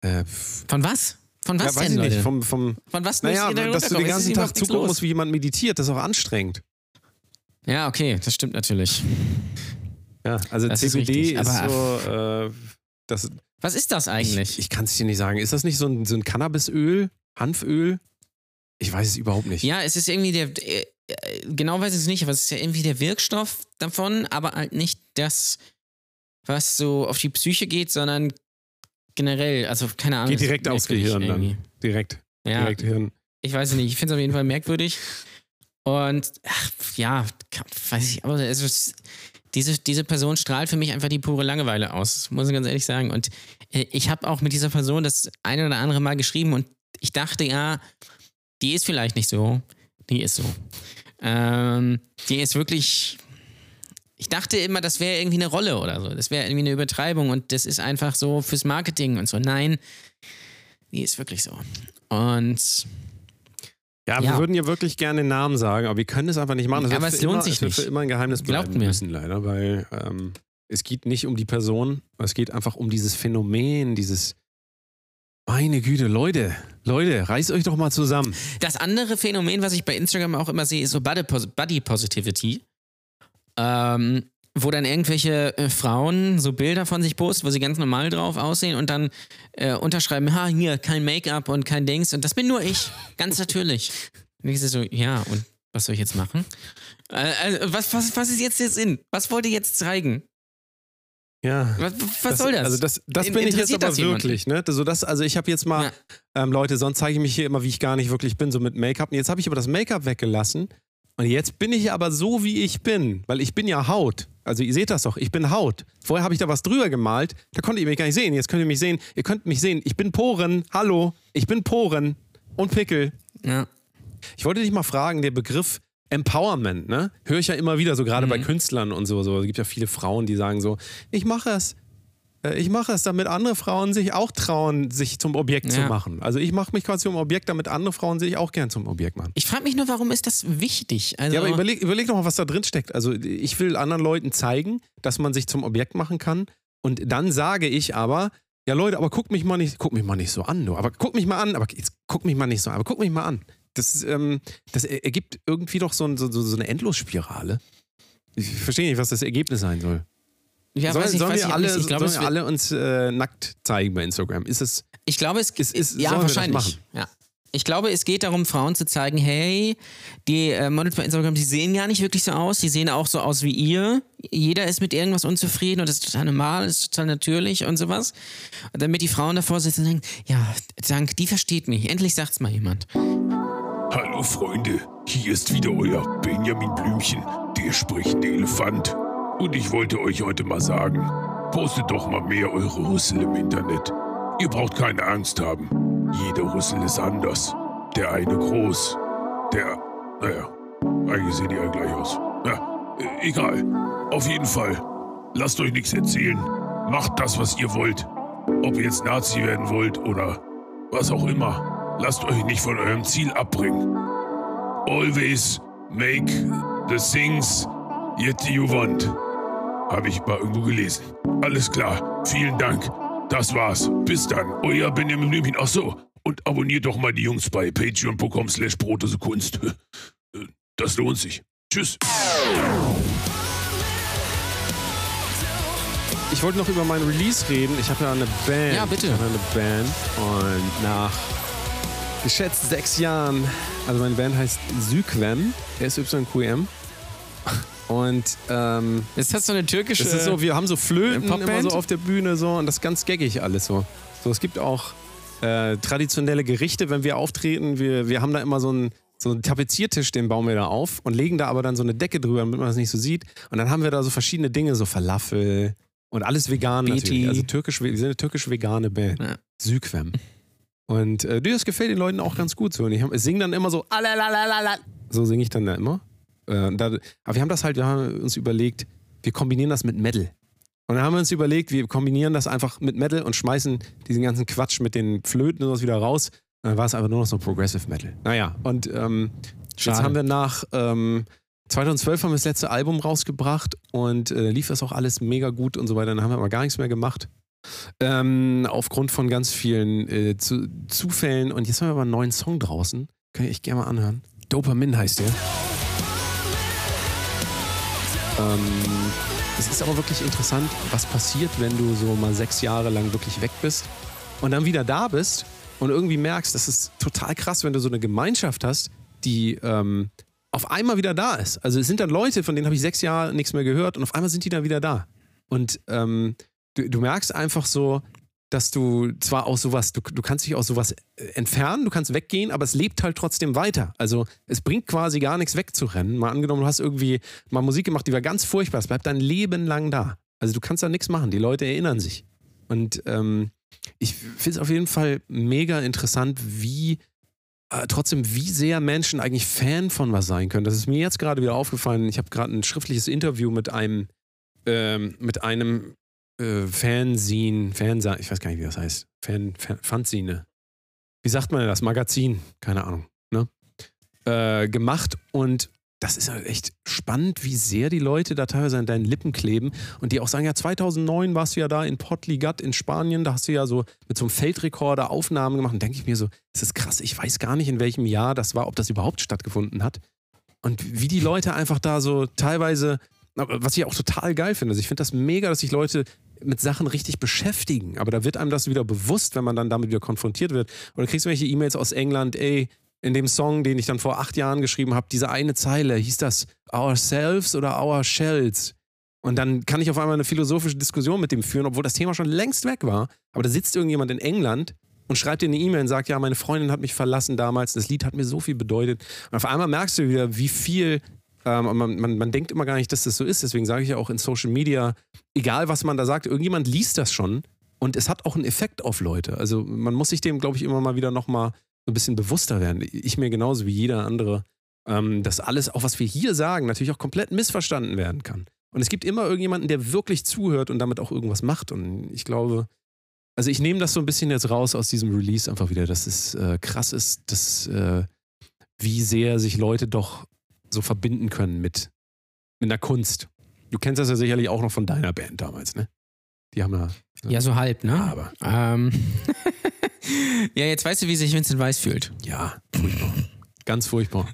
B: Äh.
C: Von was? Von was
B: ja, weiß
C: denn,
B: ich
C: Leute?
B: nicht. Vom, vom,
C: Von was
B: naja, dass du den
C: ist
B: ganzen Tag zugucken musst, wie jemand meditiert, das ist auch anstrengend.
C: Ja, okay, das stimmt natürlich.
B: Ja, also
C: Das ist
B: CBD ist,
C: aber-
B: so, äh, das,
C: Was ist das
B: ich,
C: eigentlich?
B: ich kann es dir nicht sagen. Ist das nicht so ein, so ein Cannabisöl, Hanföl? Ich weiß es überhaupt nicht.
C: ja, es ist irgendwie der, äh, äh, genau weiß ich es nicht, aber es ist ja irgendwie der Wirkstoff davon, aber halt nicht das, was so auf die Psyche geht, sondern generell, also keine Ahnung.
B: Geht direkt aufs Gehirn dann.
C: irgendwie.
B: Direkt.
C: Ja,
B: Direkt Hirn.
C: ich weiß es nicht, ich finde es auf jeden Fall merkwürdig. Und ach, ja, weiß ich, aber es ist, diese, diese Person strahlt für mich einfach die pure Langeweile aus, muss ich ganz ehrlich sagen. Und äh, ich habe auch mit dieser Person das eine oder andere Mal geschrieben und ich dachte, ja, die ist vielleicht nicht so. Die ist so. Ähm, die ist wirklich. Ich dachte immer, das wäre irgendwie eine Rolle oder so. Das wäre irgendwie eine Übertreibung und das ist einfach so fürs Marketing und so. Nein, die ist wirklich so. Und
B: Ja,
C: Ja.
B: wir würden ja wirklich gerne den Namen sagen, aber wir können es einfach nicht machen. Das
C: Aber
B: wird
C: es lohnt
B: immer,
C: sich
B: es wird
C: nicht.
B: für immer ein Geheimnis
C: Glaubt
B: bleiben
C: mir.
B: müssen, leider, weil ähm, es geht nicht um die Person, es geht einfach um dieses Phänomen, dieses meine Güte, Leute, Leute, reißt euch doch mal zusammen.
C: Das andere Phänomen, was ich bei Instagram auch immer sehe, ist so Body, Body Positivity. Ähm, wo dann irgendwelche äh, Frauen so Bilder von sich posten, wo sie ganz normal drauf aussehen und dann äh, unterschreiben, ha, hier, kein Make-up und kein Dings und das bin nur ich, ganz natürlich. Und ich so, ja, und was soll ich jetzt machen? Äh, also, was, was, was ist jetzt der Sinn? Was wollt ihr jetzt zeigen?
B: Ja.
C: Was, was soll das?
B: Also das, das
C: In-
B: bin ich jetzt aber
C: das
B: wirklich, ne? So das, also ich habe jetzt mal, ähm, Leute, sonst zeige ich mich hier immer, wie ich gar nicht wirklich bin, so mit Make-up. Jetzt habe ich aber das Make-up weggelassen. Und jetzt bin ich aber so, wie ich bin, weil ich bin ja Haut. Also ihr seht das doch, ich bin Haut. Vorher habe ich da was drüber gemalt, da konntet ihr mich gar nicht sehen. Jetzt könnt ihr mich sehen. Ihr könnt mich sehen. Ich bin Poren. Hallo, ich bin Poren und Pickel.
C: Ja.
B: Ich wollte dich mal fragen, der Begriff Empowerment, ne? Höre ich ja immer wieder, so gerade bei Künstlern und so, so. Es gibt ja viele Frauen, die sagen so, ich mache es. Äh, Ich mache es, damit andere Frauen sich auch trauen, sich zum Objekt zu
C: Ja.
B: machen. Also ich mache mich quasi zum Objekt, damit andere Frauen sich auch gern zum Objekt machen.
C: Ich frage mich nur, warum ist das wichtig? Also,
B: Ja, aber überleg, überleg doch mal, was da drin steckt. Also ich will anderen Leuten zeigen, dass man sich zum Objekt machen kann. Und dann sage ich aber, ja Leute, aber guck mich mal nicht, guck mich mal nicht so an, du. Aber guck mich mal an, aber jetzt guck mich mal nicht so an, aber guck mich mal an. Das, ähm, das er- ergibt irgendwie doch so, ein- so so eine Endlosspirale. Ich verstehe nicht, was das Ergebnis sein soll.
C: Ja,
B: sollen
C: ich,
B: sollen
C: weiß
B: wir alle,
C: nicht. ich, glaube,
B: sollen wir alle uns äh, nackt zeigen bei Instagram? Ist es.
C: ich glaube, es
B: Ist- ist-
C: ja
B: sollen wir das
C: wahrscheinlich.
B: machen?
C: Ja. Ich glaube, es geht darum, Frauen zu zeigen, hey, die äh, Models bei Instagram, die sehen gar nicht wirklich so aus. Die sehen auch so aus wie ihr. Jeder ist mit irgendwas unzufrieden und das ist total normal, das ist total natürlich und sowas. Und damit die Frauen davor sitzen und denken, ja, dank, die versteht mich. Endlich sagt's mal jemand.
A: Hallo Freunde, hier ist wieder euer Benjamin Blümchen, der sprechende Elefant. Und ich wollte euch heute mal sagen, postet doch mal mehr eure Rüssel im Internet. Ihr braucht keine Angst haben. Jeder Rüssel ist anders. Der eine groß, der, naja, eigentlich sehen die alle gleich aus. Ja, äh, egal. Auf jeden Fall, lasst euch nichts erzählen. Macht das, was ihr wollt. Ob ihr jetzt Nazi werden wollt oder was auch immer. Lasst euch nicht von eurem Ziel abbringen. Always make the things yet you want. Habe ich mal irgendwo gelesen. Alles klar. Vielen Dank. Das war's. Bis dann. Euer Benjamin Blümchen. Ach so. Und abonniert doch mal die Jungs bei patreon.com slash Brotose Kunst. Das lohnt sich. Tschüss.
B: Ich wollte noch über mein Release reden. Ich habe ja eine Band.
C: Ja, bitte.
B: Ich habe eine Band. Und nach geschätzt sechs Jahren, also meine Band heißt Syquem, S-Y-Q-M. Und ähm,
C: Ist das so eine türkische...
B: es ist so, wir haben so Flöten immer so auf der Bühne so und das ist ganz geckig alles so. So, es gibt auch äh, traditionelle Gerichte, wenn wir auftreten. Wir, wir haben da immer so einen, so einen Tapeziertisch, den bauen wir da auf und legen da aber dann so eine Decke drüber, damit man das nicht so sieht. Und dann haben wir da so verschiedene Dinge, so Falafel und alles vegan
C: Beti.
B: natürlich. Also türkisch, wir sind eine türkisch-vegane Band.
C: Ja.
B: Syquem. Und äh, das gefällt den Leuten auch ganz gut so. Und ich, hab- ich singe dann immer so, so singe ich dann da immer. Äh, da, aber wir haben das halt, wir haben uns überlegt, wir kombinieren das mit Metal. Und dann haben wir uns überlegt, wir kombinieren das einfach mit Metal und schmeißen diesen ganzen Quatsch mit den Flöten und sowas wieder raus. Und dann war es einfach nur noch so Progressive Metal. Naja, und ähm, jetzt haben wir nach ähm, 2012 haben wir das letzte Album rausgebracht und äh, lief das auch alles mega gut und so weiter. Dann haben wir aber gar nichts mehr gemacht. Ähm, aufgrund von ganz vielen äh, zu, Zufällen. Und jetzt haben wir aber einen neuen Song draußen. Kann ich echt gerne mal anhören. Dopamin heißt der. Ähm, es ist aber wirklich interessant, was passiert, wenn du so mal sechs Jahre lang wirklich weg bist und dann wieder da bist und irgendwie merkst, das ist total krass, wenn du so eine Gemeinschaft hast, die ähm, auf einmal wieder da ist. Also es sind dann Leute, von denen habe ich sechs Jahre nichts mehr gehört und auf einmal sind die dann wieder da. Und ähm, du, du merkst einfach so, dass du zwar aus sowas, du, du kannst dich aus sowas äh, entfernen, du kannst weggehen, aber es lebt halt trotzdem weiter. Also es bringt quasi gar nichts wegzurennen. Mal angenommen, du hast irgendwie mal Musik gemacht, die war ganz furchtbar, es bleibt dein Leben lang da. Also du kannst da nichts machen, die Leute erinnern sich. Und ähm, ich finde es auf jeden Fall mega interessant, wie äh, trotzdem, wie sehr Menschen eigentlich Fan von was sein können. Das ist mir jetzt gerade wieder aufgefallen. Ich habe gerade ein schriftliches Interview mit einem, ähm, mit einem äh, Fanzine, Fansa, ich weiß gar nicht, wie das heißt. Fan, Fan, Fanzine. Wie sagt man das? Magazin, keine Ahnung. Ne? Äh, gemacht und das ist halt echt spannend, wie sehr die Leute da teilweise an deinen Lippen kleben und die auch sagen, ja, 2009 warst du ja da in Port Ligat in Spanien, da hast du ja so mit so einem Feldrekorder Aufnahmen gemacht und denke ich mir so, das ist krass, ich weiß gar nicht, in welchem Jahr das war, ob das überhaupt stattgefunden hat und wie die Leute einfach da so teilweise, was ich auch total geil finde, also ich finde das mega, dass sich Leute mit Sachen richtig beschäftigen, aber da wird einem das wieder bewusst, wenn man dann damit wieder konfrontiert wird oder kriegst du welche E-Mails aus England, ey, in dem Song, den ich dann vor acht Jahren geschrieben habe, diese eine Zeile, hieß das Ourselves oder Our Shells? Und dann kann ich auf einmal eine philosophische Diskussion mit dem führen, obwohl das Thema schon längst weg war. Aber da sitzt irgendjemand in England und schreibt dir eine E-Mail und sagt, ja, meine Freundin hat mich verlassen damals, das Lied hat mir so viel bedeutet. Und auf einmal merkst du wieder, wie viel, ähm, man, man, man denkt immer gar nicht, dass das so ist. Deswegen sage ich ja auch in Social Media, egal was man da sagt, irgendjemand liest das schon und es hat auch einen Effekt auf Leute. Also man muss sich dem, glaube ich, immer mal wieder nochmal so ein bisschen bewusster werden. Ich mir genauso wie jeder andere, ähm, dass alles, auch was wir hier sagen, natürlich auch komplett missverstanden werden kann. Und es gibt immer irgendjemanden, der wirklich zuhört und damit auch irgendwas macht. Und ich glaube, also ich nehme das so ein bisschen jetzt raus aus diesem Release einfach wieder, dass es äh, krass ist, dass, äh, wie sehr sich Leute doch so verbinden können mit, mit einer Kunst. Du kennst das ja sicherlich auch noch von deiner Band damals, ne? Die haben ja.
C: Ja, so halb, ne?
B: Aber.
C: Ähm. (laughs) ja, jetzt weißt du, wie sich Vincent Weiss fühlt.
B: Ja, furchtbar. Ganz furchtbar.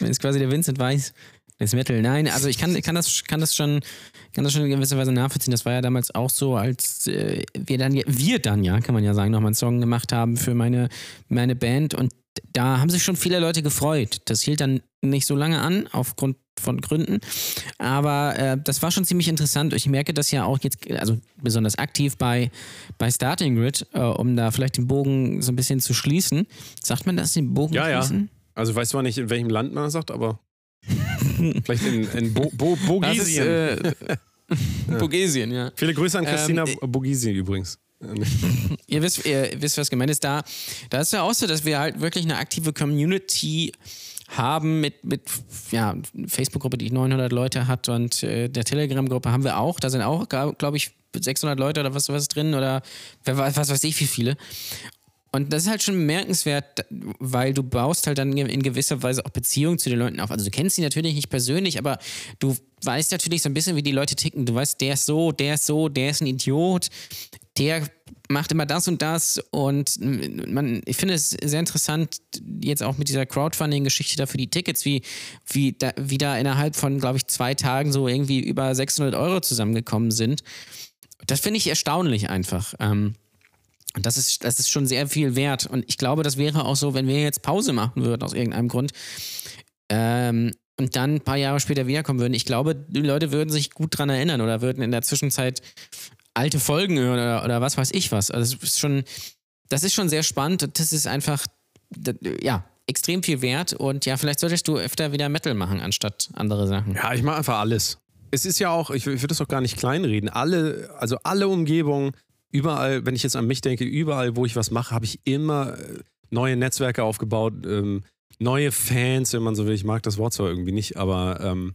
C: Das (laughs) ist quasi der Vincent Weiss des Metal. Nein, also ich kann, kann, das, kann, das schon, kann das schon in gewisser Weise nachvollziehen. Das war ja damals auch so, als äh, wir dann, wir dann ja, kann man ja sagen, nochmal einen Song gemacht haben für meine, meine Band und da haben sich schon viele Leute gefreut. Das hielt dann nicht so lange an, aufgrund von Gründen. Aber äh, das war schon ziemlich interessant. Ich merke das ja auch jetzt, also besonders aktiv bei, bei Starting Grid, äh, um da vielleicht den Bogen so ein bisschen zu schließen. Sagt man das, den Bogen
B: Ja, ja.
C: schließen?
B: Also ich weiß zwar nicht, in welchem Land man das sagt, aber (laughs) vielleicht in, in Bo Bo
C: Das ist, äh, (laughs) Bogesien, ja.
B: Viele Grüße an Christina
C: ähm,
B: Bogisien übrigens. (laughs)
C: Ihr wisst, ihr wisst, was gemeint ist. Da, da ist ja auch so, dass wir halt wirklich eine aktive Community haben mit, mit ja, Facebook-Gruppe, die 900 Leute hat und äh, der Telegram-Gruppe haben wir auch. Da sind auch, glaube ich, 600 Leute oder was, was drin oder was weiß ich wie viele. Und das ist halt schon bemerkenswert, weil du baust halt dann in gewisser Weise auch Beziehungen zu den Leuten auf. Also du kennst sie natürlich nicht persönlich, aber du weißt natürlich so ein bisschen, wie die Leute ticken. Du weißt, der ist so, der ist so, der ist ein Idiot, der macht immer das und das. Und man, ich finde es sehr interessant, jetzt auch mit dieser Crowdfunding-Geschichte da für die Tickets, wie, wie, da, wie da innerhalb von, glaube ich, zwei Tagen so irgendwie über 600 Euro zusammengekommen sind. Das finde ich erstaunlich einfach. Ähm, und das ist, das ist schon sehr viel wert. Und ich glaube, das wäre auch so, wenn wir jetzt Pause machen würden aus irgendeinem Grund ähm, und dann ein paar Jahre später wiederkommen würden. Ich glaube, die Leute würden sich gut dran erinnern oder würden in der Zwischenzeit alte Folgen hören oder, oder was weiß ich was. Also das ist schon, das ist schon sehr spannend das ist einfach, das, ja, extrem viel wert. Und ja, vielleicht solltest du öfter wieder Metal machen, anstatt andere Sachen.
B: Ja, ich mache einfach alles. Es ist ja auch, ich, will- ich würde das auch gar nicht kleinreden. Alle, also alle Umgebungen, überall, wenn ich jetzt an mich denke, überall, wo ich was mache, habe ich immer äh, neue Netzwerke aufgebaut, ähm, neue Fans, wenn man so will. Ich mag das Wort zwar irgendwie nicht, aber ähm,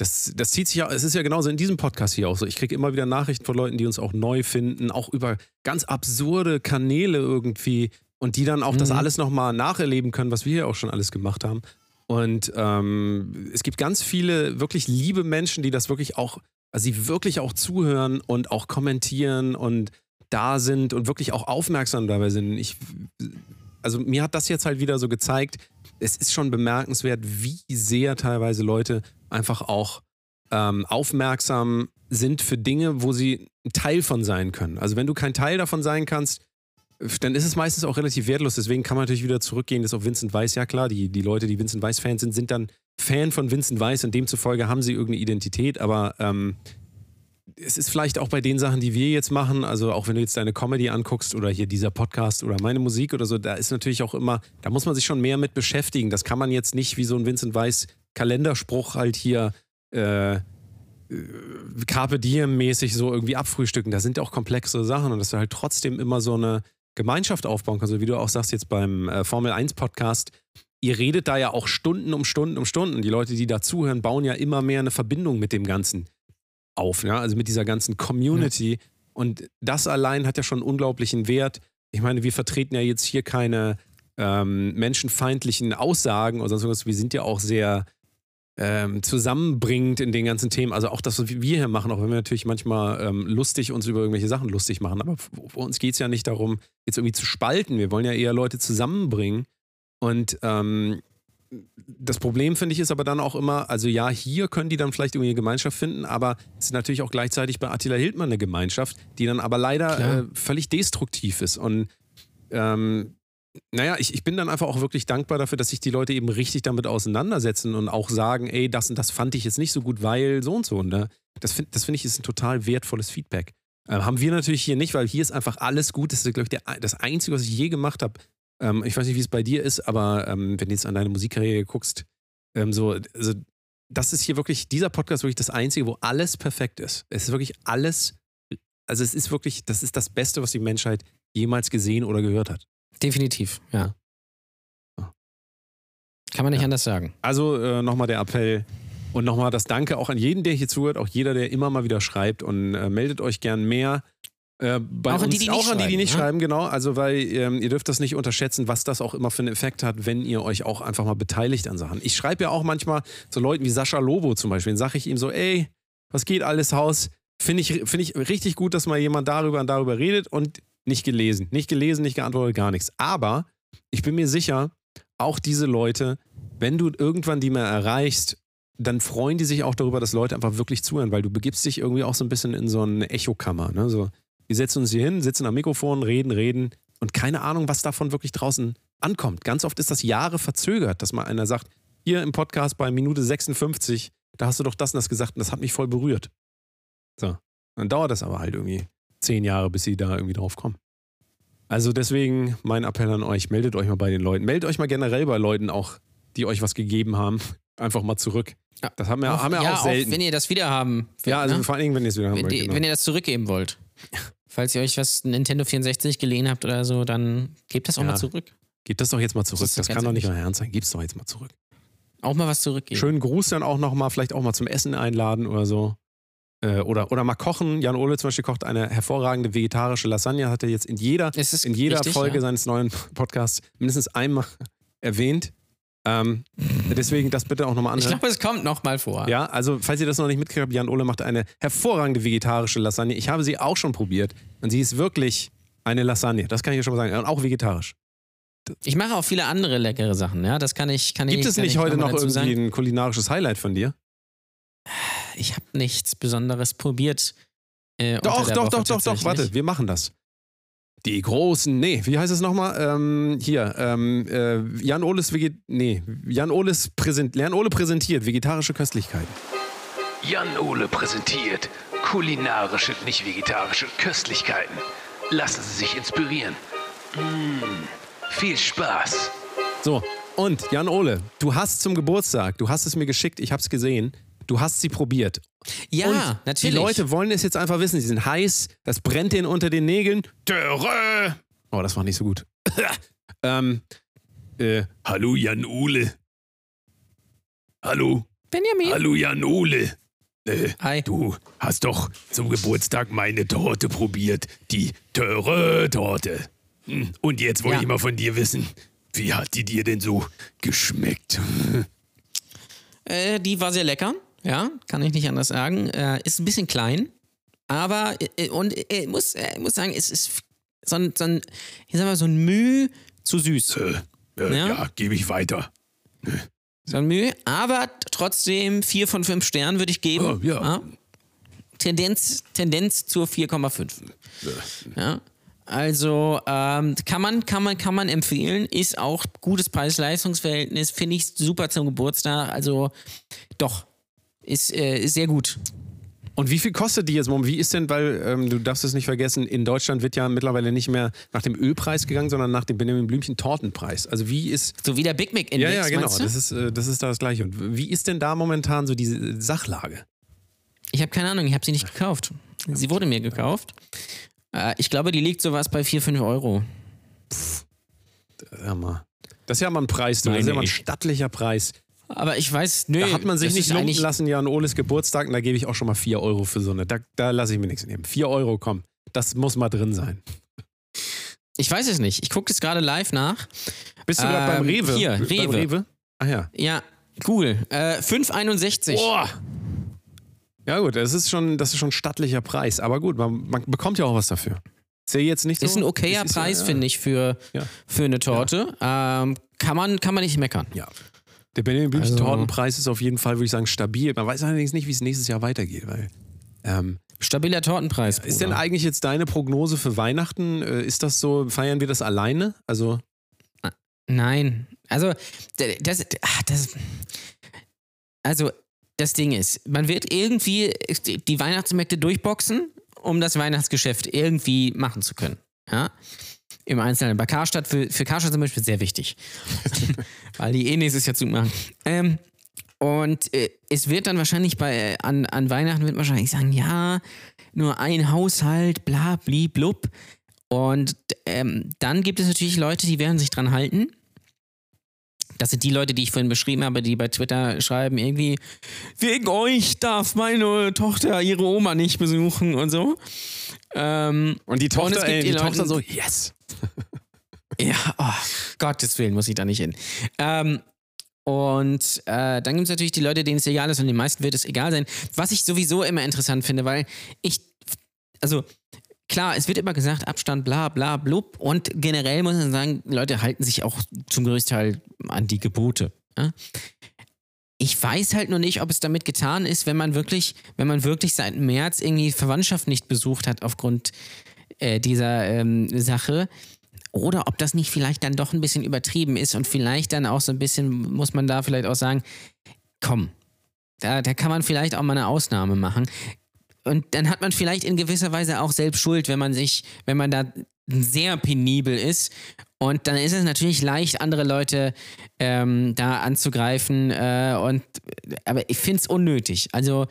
B: das, das zieht sich ja, es ist ja genauso in diesem Podcast hier auch so. Ich kriege immer wieder Nachrichten von Leuten, die uns auch neu finden, auch über ganz absurde Kanäle irgendwie und die dann auch das
C: Mhm.
B: alles nochmal nacherleben können, was wir hier auch schon alles gemacht haben. Und ähm, es gibt ganz viele wirklich liebe Menschen, die das wirklich auch, also sie wirklich auch zuhören und auch kommentieren und da sind und wirklich auch aufmerksam dabei sind. Ich, also mir hat das jetzt halt wieder so gezeigt, es ist schon bemerkenswert, wie sehr teilweise Leute einfach auch ähm, aufmerksam sind für Dinge, wo sie Teil von sein können. Also wenn du kein Teil davon sein kannst, dann ist es meistens auch relativ wertlos. Deswegen kann man natürlich wieder zurückgehen, das auf Vincent Weiss. Ja klar, die, die Leute, die Vincent Weiss-Fans sind, sind dann Fan von Vincent Weiss und demzufolge haben sie irgendeine Identität. Aber ähm, es ist vielleicht auch bei den Sachen, die wir jetzt machen, also auch wenn du jetzt deine Comedy anguckst oder hier dieser Podcast oder meine Musik oder so, da ist natürlich auch immer, da muss man sich schon mehr mit beschäftigen. Das kann man jetzt nicht wie so ein Vincent Weiss Kalenderspruch halt hier äh, äh, Carpe Diem mäßig so irgendwie abfrühstücken. Da sind auch komplexe Sachen und dass du halt trotzdem immer so eine Gemeinschaft aufbauen kannst. Also wie du auch sagst jetzt beim äh, Formel 1 Podcast, ihr redet da ja auch Stunden um Stunden um Stunden. Die Leute, die da zuhören, bauen ja immer mehr eine Verbindung mit dem Ganzen auf, ja? also mit dieser ganzen Community. Und das allein hat ja schon einen unglaublichen Wert. Ich meine, wir vertreten ja jetzt hier keine ähm, menschenfeindlichen Aussagen oder sonst was. Wir sind ja auch sehr ähm, zusammenbringend in den ganzen Themen. Also auch das, was wir hier machen, auch wenn wir natürlich manchmal ähm, lustig uns über irgendwelche Sachen lustig machen. Aber für uns geht es ja nicht darum, jetzt irgendwie zu spalten. Wir wollen ja eher Leute zusammenbringen. Und ähm, das Problem, finde ich, ist aber dann auch immer, also ja, hier können die dann vielleicht irgendwie eine Gemeinschaft finden, aber es ist natürlich auch gleichzeitig bei Attila Hildmann eine Gemeinschaft, die dann aber leider äh, völlig destruktiv ist. Und ähm, naja, ich, ich bin dann einfach auch wirklich dankbar dafür, dass sich die Leute eben richtig damit auseinandersetzen und auch sagen, ey, das und das fand ich jetzt nicht so gut, weil so und so. Ne? Das finde das find ich ist ein total wertvolles Feedback. Äh, haben wir natürlich hier nicht, weil hier ist einfach alles gut. Das ist, glaube ich, der, das Einzige, was ich je gemacht habe. Ähm, ich weiß nicht, wie es bei dir ist, aber ähm, wenn du jetzt an deine Musikkarriere guckst, ähm, so, also das ist hier wirklich, dieser Podcast wirklich das Einzige, wo alles perfekt ist. Es ist wirklich alles, also es ist wirklich, das ist das Beste, was die Menschheit jemals gesehen oder gehört hat.
C: Definitiv, ja.
B: Ja.
C: Kann man nicht
B: Ja.
C: anders sagen.
B: Also äh, nochmal der Appell, Und nochmal das Danke auch an jeden, der hier zuhört, auch jeder, der immer mal wieder schreibt und äh, meldet euch gern mehr. Äh, bei
C: Auch an
B: uns,
C: die, die nicht
B: auch an die, die
C: schreiben,
B: nicht
C: ne?
B: schreiben, genau. Also, weil ähm, ihr dürft das nicht unterschätzen, was das auch immer für einen Effekt hat, wenn ihr euch auch einfach mal beteiligt an Sachen. Ich schreibe ja auch manchmal zu Leuten wie Sascha Lobo zum Beispiel, dann sage ich ihm so, ey, was geht alles Haus? Finde ich, find ich richtig gut, dass mal jemand darüber und darüber redet und nicht gelesen. Nicht gelesen, nicht geantwortet, gar nichts. Aber ich bin mir sicher, auch diese Leute, wenn du irgendwann die mal erreichst, dann freuen die sich auch darüber, dass Leute einfach wirklich zuhören, weil du begibst dich irgendwie auch so ein bisschen in so eine Echokammer. Ne? So, wir setzen uns hier hin, sitzen am Mikrofon, reden, reden und keine Ahnung, was davon wirklich draußen ankommt. Ganz oft ist das Jahre verzögert, dass mal einer sagt, hier im Podcast bei Minute 56, da hast du doch das und das gesagt und das hat mich voll berührt. So, dann dauert das aber halt irgendwie zehn Jahre, bis sie da irgendwie drauf kommen. Also deswegen mein Appell an euch, meldet euch mal bei den Leuten. Meldet euch mal generell bei Leuten auch, die euch was gegeben haben. (laughs) Einfach mal zurück.
C: Ja.
B: Das haben wir, haben wir auch selten.
C: wenn ihr das wieder haben wollt,
B: ja, also
C: ne?
B: vor allen Dingen, wenn ihr es wieder haben
C: wenn,
B: wollt. genau.
C: wenn ihr das zurückgeben wollt. (laughs) Falls ihr euch was Nintendo 64 geliehen habt oder so, dann gebt das auch
B: Ja.
C: mal zurück.
B: Gebt das doch jetzt mal zurück. Das,
C: ganz
B: kann doch nicht euer Ernst sein. Geb's doch jetzt mal zurück.
C: Auch mal was zurückgeben.
B: Schönen Gruß dann auch nochmal, vielleicht auch mal zum Essen einladen oder so. Äh, oder, oder mal kochen. Jan Ole zum Beispiel kocht eine hervorragende vegetarische Lasagne, hat er jetzt in jeder,
C: Es ist
B: in jeder
C: richtig,
B: Folge
C: ja.
B: seines neuen (laughs) Podcasts mindestens einmal (laughs) erwähnt. Ähm, deswegen das bitte auch nochmal
C: Ich
B: anhören.
C: glaube, es kommt noch mal vor.
B: Ja, also falls ihr das noch nicht mitgekriegt habt, Jan Ole macht eine hervorragende vegetarische Lasagne. Ich habe sie auch schon probiert und sie ist wirklich eine Lasagne. Das kann ich ja schon mal sagen. Und auch vegetarisch.
C: Ich mache auch viele andere leckere Sachen, ja. Das kann ich, kann
B: Gibt
C: ich.
B: es
C: kann
B: nicht
C: ich
B: heute noch irgendwie
C: sagen.
B: ein kulinarisches Highlight von dir?
C: Ich habe nichts Besonderes probiert. Äh,
B: Doch, doch,
C: Woche
B: doch, doch, doch, warte, wir machen das. Die großen, nee, wie heißt es nochmal? Ähm, hier, ähm, äh, Jan Oles Veget nee, Jan Oles präsent Jan Ole präsentiert vegetarische Köstlichkeiten.
D: Jan Ole präsentiert kulinarische, nicht vegetarische Köstlichkeiten. Lassen Sie sich inspirieren. Mmh, viel Spaß.
B: So, und Jan Ole, du hast zum Geburtstag, du hast es mir geschickt, ich hab's gesehen, du hast sie probiert.
C: Ja,
B: und
C: natürlich.
B: Die Leute wollen es jetzt einfach wissen, sie sind heiß, das brennt denen unter den Nägeln. Dörre! Oh, das war nicht so gut. (laughs) ähm, äh, hallo Jan Ole. Hallo.
C: Benjamin.
A: Hallo Jan Ole. Äh,
C: Hi.
A: du hast doch zum Geburtstag meine Torte probiert. Die Töre-Torte. Hm, Und jetzt wollte
C: Ja.
A: ich mal von dir wissen, wie hat die dir denn so geschmeckt? (laughs)
C: Äh, die war sehr lecker. Ja, kann ich nicht anders sagen. Äh, ist ein bisschen klein, aber äh, und äh, muss, äh, muss sagen, es ist so ein, so ein, ich sag mal, so ein Mühe zu süß.
A: Äh, äh,
C: Ja?
A: ja, gebe ich weiter.
C: So ein Mühe, aber trotzdem vier von fünf Sternen würde ich geben.
A: Oh, ja.
C: Tendenz, Tendenz zur 4,5. Ja. Also ähm, kann man, kann man, kann man empfehlen, ist auch gutes Preis-Leistungs-Verhältnis, finde ich super zum Geburtstag. Also doch, ist, äh, ist sehr gut.
B: Und wie viel kostet die jetzt? Wie ist denn, weil ähm, du darfst es nicht vergessen, in Deutschland wird ja mittlerweile nicht mehr nach dem Ölpreis gegangen, sondern nach dem Benjamin Blümchen Tortenpreis. Also wie ist
C: So wie der Big Mac Index,
B: Ja, ja, genau. Das ist, äh, das ist da das Gleiche. Und wie ist denn da momentan so diese Sachlage?
C: Ich habe keine Ahnung, ich habe sie nicht gekauft. Sie wurde mir gekauft. Äh, ich glaube, die liegt sowas bei 4, 5 Euro.
B: Hör mal. Das ist ja mal ein Preis, du. Das ist ja mal ein
C: ich.
B: stattlicher Preis.
C: Aber ich weiß, nö.
B: Da hat man sich
C: das
B: nicht lumpen lassen, ja, an Oles Geburtstag, und da gebe ich auch schon mal 4 Euro für so eine. Da, da lasse ich mir nichts nehmen. 4 Euro, komm. Das muss mal drin sein.
C: Ich weiß es nicht. Ich gucke es gerade live nach.
B: Bist du gerade beim
C: Ähm,
B: Rewe?
C: hier,
B: Beim
C: Rewe.
B: Rewe? Ah ja.
C: Ja, Google. Äh, 5,61.
B: Boah. Ja gut, das ist schon, das ist schon ein stattlicher Preis. Aber gut, man, man bekommt ja auch was dafür. Ist ja jetzt nicht so.
C: Ist ein okayer
B: ist- ist ja-
C: Preis,
B: ja.
C: finde ich, für,
B: Ja.
C: für eine Torte. Ähm, kann, man, kann man nicht meckern.
B: Ja. Der Benjamin Blümchen
C: Also-
B: Tortenpreis ist auf jeden Fall, würde ich sagen, stabil. Man weiß allerdings nicht, wie es nächstes Jahr weitergeht, weil. Ähm,
C: Stabiler Tortenpreis.
B: ist denn
C: Bruder.
B: eigentlich jetzt deine Prognose für Weihnachten? Äh, Ist das so, feiern wir das alleine? Also,
C: Nein. Also, das, ach, das. Also, das Ding ist, man wird irgendwie die Weihnachtsmärkte durchboxen, um das Weihnachtsgeschäft irgendwie machen zu können. Ja? Im Einzelnen. Bei Karstadt, für, für Karstadt zum Beispiel sehr wichtig. (laughs) Weil die eh nächstes Jahr zumachen. Ähm, und äh, es wird dann wahrscheinlich bei, an, an Weihnachten wird man wahrscheinlich sagen, ja, nur ein Haushalt, bla, bli, blub. Und ähm, dann gibt es natürlich Leute, die werden sich dran halten. Das sind die Leute, die ich vorhin beschrieben habe, die bei Twitter schreiben, irgendwie, wegen euch darf meine Tochter ihre Oma nicht besuchen und so. Ähm,
B: Und die Tochter,
C: gibt
B: ey, die
C: die
B: Tochter
C: Leute-
B: so, yes. (laughs)
C: Ja, oh, Gottes Willen muss ich da nicht hin. Ähm, und äh, dann gibt es natürlich die Leute, denen es egal ist und den meisten wird es egal sein. Was ich sowieso immer interessant finde, weil ich, also klar, es wird immer gesagt, Abstand, bla bla blub. Und generell muss man sagen, Leute halten sich auch zum größten Teil an die Gebote. Ja? Ich weiß halt nur nicht, ob es damit getan ist, wenn man wirklich, wenn man wirklich seit März irgendwie Verwandtschaft nicht besucht hat aufgrund äh, dieser ähm, Sache. Oder ob das nicht vielleicht dann doch ein bisschen übertrieben ist und vielleicht dann auch so ein bisschen, muss man da vielleicht auch sagen, komm, da, da kann man vielleicht auch mal eine Ausnahme machen. Und dann hat man vielleicht in gewisser Weise auch selbst Schuld, wenn man sich, wenn man da sehr penibel ist. Und dann ist es natürlich leicht, andere Leute ähm, da anzugreifen. Äh, und, aber ich finde es unnötig. Also,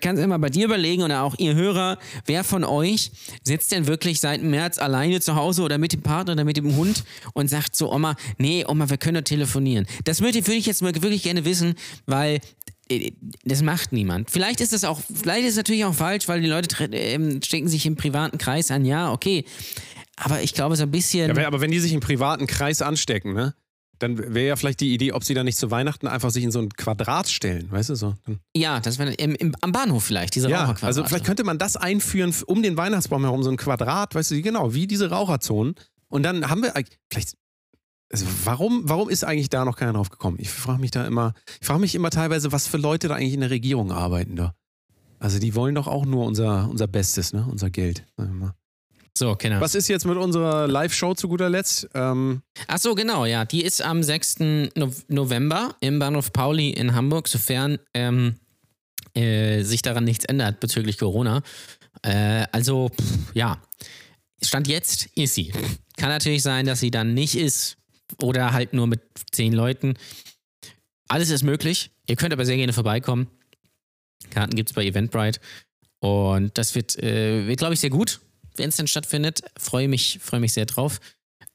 C: kann es immer bei dir überlegen oder auch ihr Hörer, wer von euch sitzt denn wirklich seit März alleine zu Hause oder mit dem Partner oder mit dem Hund und sagt so, Oma, nee, Oma, wir können doch telefonieren. Das würde ich jetzt mal wirklich gerne wissen, weil äh, das macht niemand. Vielleicht ist es auch, vielleicht ist es natürlich auch falsch, weil die Leute ähm, stecken sich im privaten Kreis an. Ja, okay. Aber ich glaube, so ein bisschen.
B: Ja, aber wenn die sich im privaten Kreis anstecken, ne? Dann wäre ja vielleicht die Idee, ob sie dann nicht zu Weihnachten einfach sich in so ein Quadrat stellen, weißt du so? Dann,
C: ja, das wäre am Bahnhof vielleicht, diese
B: ja, also vielleicht könnte man das einführen um den Weihnachtsbaum herum, so ein Quadrat, weißt du, genau, wie diese Raucherzonen. Und dann haben wir vielleicht. Also warum, warum ist eigentlich da noch keiner drauf gekommen? Ich frage mich da immer, ich frage mich immer teilweise, was für Leute da eigentlich in der Regierung arbeiten da. Also die wollen doch auch nur unser, unser Bestes, ne? Unser Geld. sagen wir mal.
C: So, genau.
B: Was ist jetzt mit unserer Live-Show zu guter Letzt? Ähm,
C: Ach so, genau, ja. Die ist am 6. No November im Bahnhof Pauli in Hamburg, sofern ähm, äh, sich daran nichts ändert bezüglich Corona. Äh, also, pff, ja. Stand jetzt ist sie. Kann natürlich sein, dass sie dann nicht ist. Oder halt nur mit zehn Leuten. Alles ist möglich. Ihr könnt aber sehr gerne vorbeikommen. Karten gibt es bei Eventbrite. Und das wird, äh, wird glaube ich, sehr gut, wenn es dann stattfindet. Freue mich, freue mich sehr drauf.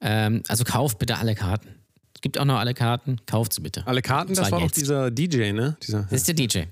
C: Ähm, also kauft bitte alle Karten. Es gibt auch noch alle Karten. Kauft sie bitte.
B: alle Karten, das war doch
C: jetzt.
B: dieser DJ, ne? Dieser,
C: Das ist der DJ.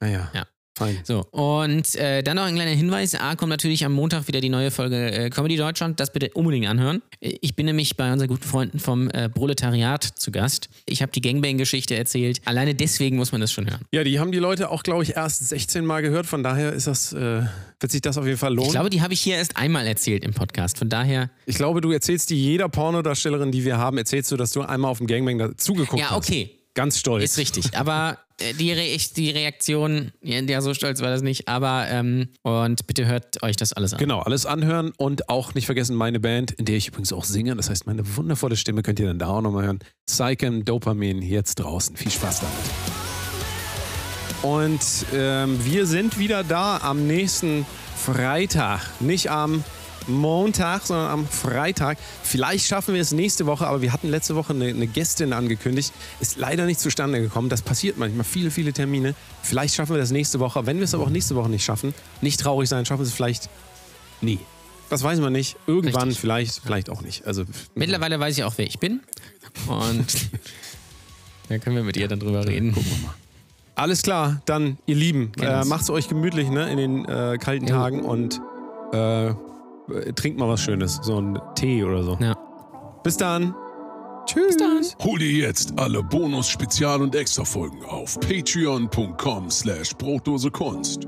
B: ah, ja.
C: Ja.
B: Fein.
C: So, und äh, dann noch ein kleiner Hinweis. A, kommt natürlich am Montag wieder die neue Folge äh, Comedy Deutschland. Das bitte unbedingt anhören. Ich bin nämlich bei unseren guten Freunden vom äh, Proletariat zu Gast. Ich habe die Gangbang-Geschichte erzählt. Alleine deswegen muss man das schon hören.
B: Ja, die haben die Leute auch, glaube ich, erst 16 Mal gehört. Von daher ist das, äh, wird sich das auf jeden Fall lohnen.
C: Ich glaube, die habe ich hier erst einmal erzählt im Podcast. Von daher.
B: Ich glaube, du erzählst die jeder Pornodarstellerin, die wir haben, erzählst du, dass du einmal auf dem Gangbang dazugeguckt hast.
C: Ja, okay.
B: Ganz stolz.
C: Ist richtig. Aber die, Re ich- die Reaktion, ja, ja, so stolz war das nicht. Aber, ähm, und bitte hört euch das alles an.
B: Genau, alles anhören und auch nicht vergessen meine Band, in der ich übrigens auch singe. Das heißt, meine wundervolle Stimme könnt ihr dann da auch nochmal hören. Psychem Dopamin jetzt draußen. Viel Spaß damit. Und ähm, wir sind wieder da am nächsten Freitag. Nicht am Montag, sondern am Freitag. Vielleicht schaffen wir es nächste Woche, aber wir hatten letzte Woche eine, eine Gästin angekündigt. Ist leider nicht zustande gekommen. Das passiert manchmal. Viele, viele Termine. Vielleicht schaffen wir das nächste Woche. Wenn wir es aber auch nächste Woche nicht schaffen, nicht traurig sein, schaffen wir es vielleicht nie. Das weiß man nicht. Irgendwann
C: Richtig.
B: vielleicht, vielleicht auch nicht. Also
C: Mittlerweile weiß ich auch, wer ich bin. Und (laughs) dann können wir mit ihr dann drüber reden.
B: alles klar. Dann, ihr Lieben, äh,
C: Kennen's.
B: macht's euch gemütlich ne, in den äh, kalten Tagen und äh, trinkt mal was Schönes. So ein Tee oder so.
C: Ja.
B: Bis dann. Tschüss.
A: Hol dir jetzt alle Bonus-, Spezial- und Extra-Folgen auf patreon.com slash Brotdose Kunst.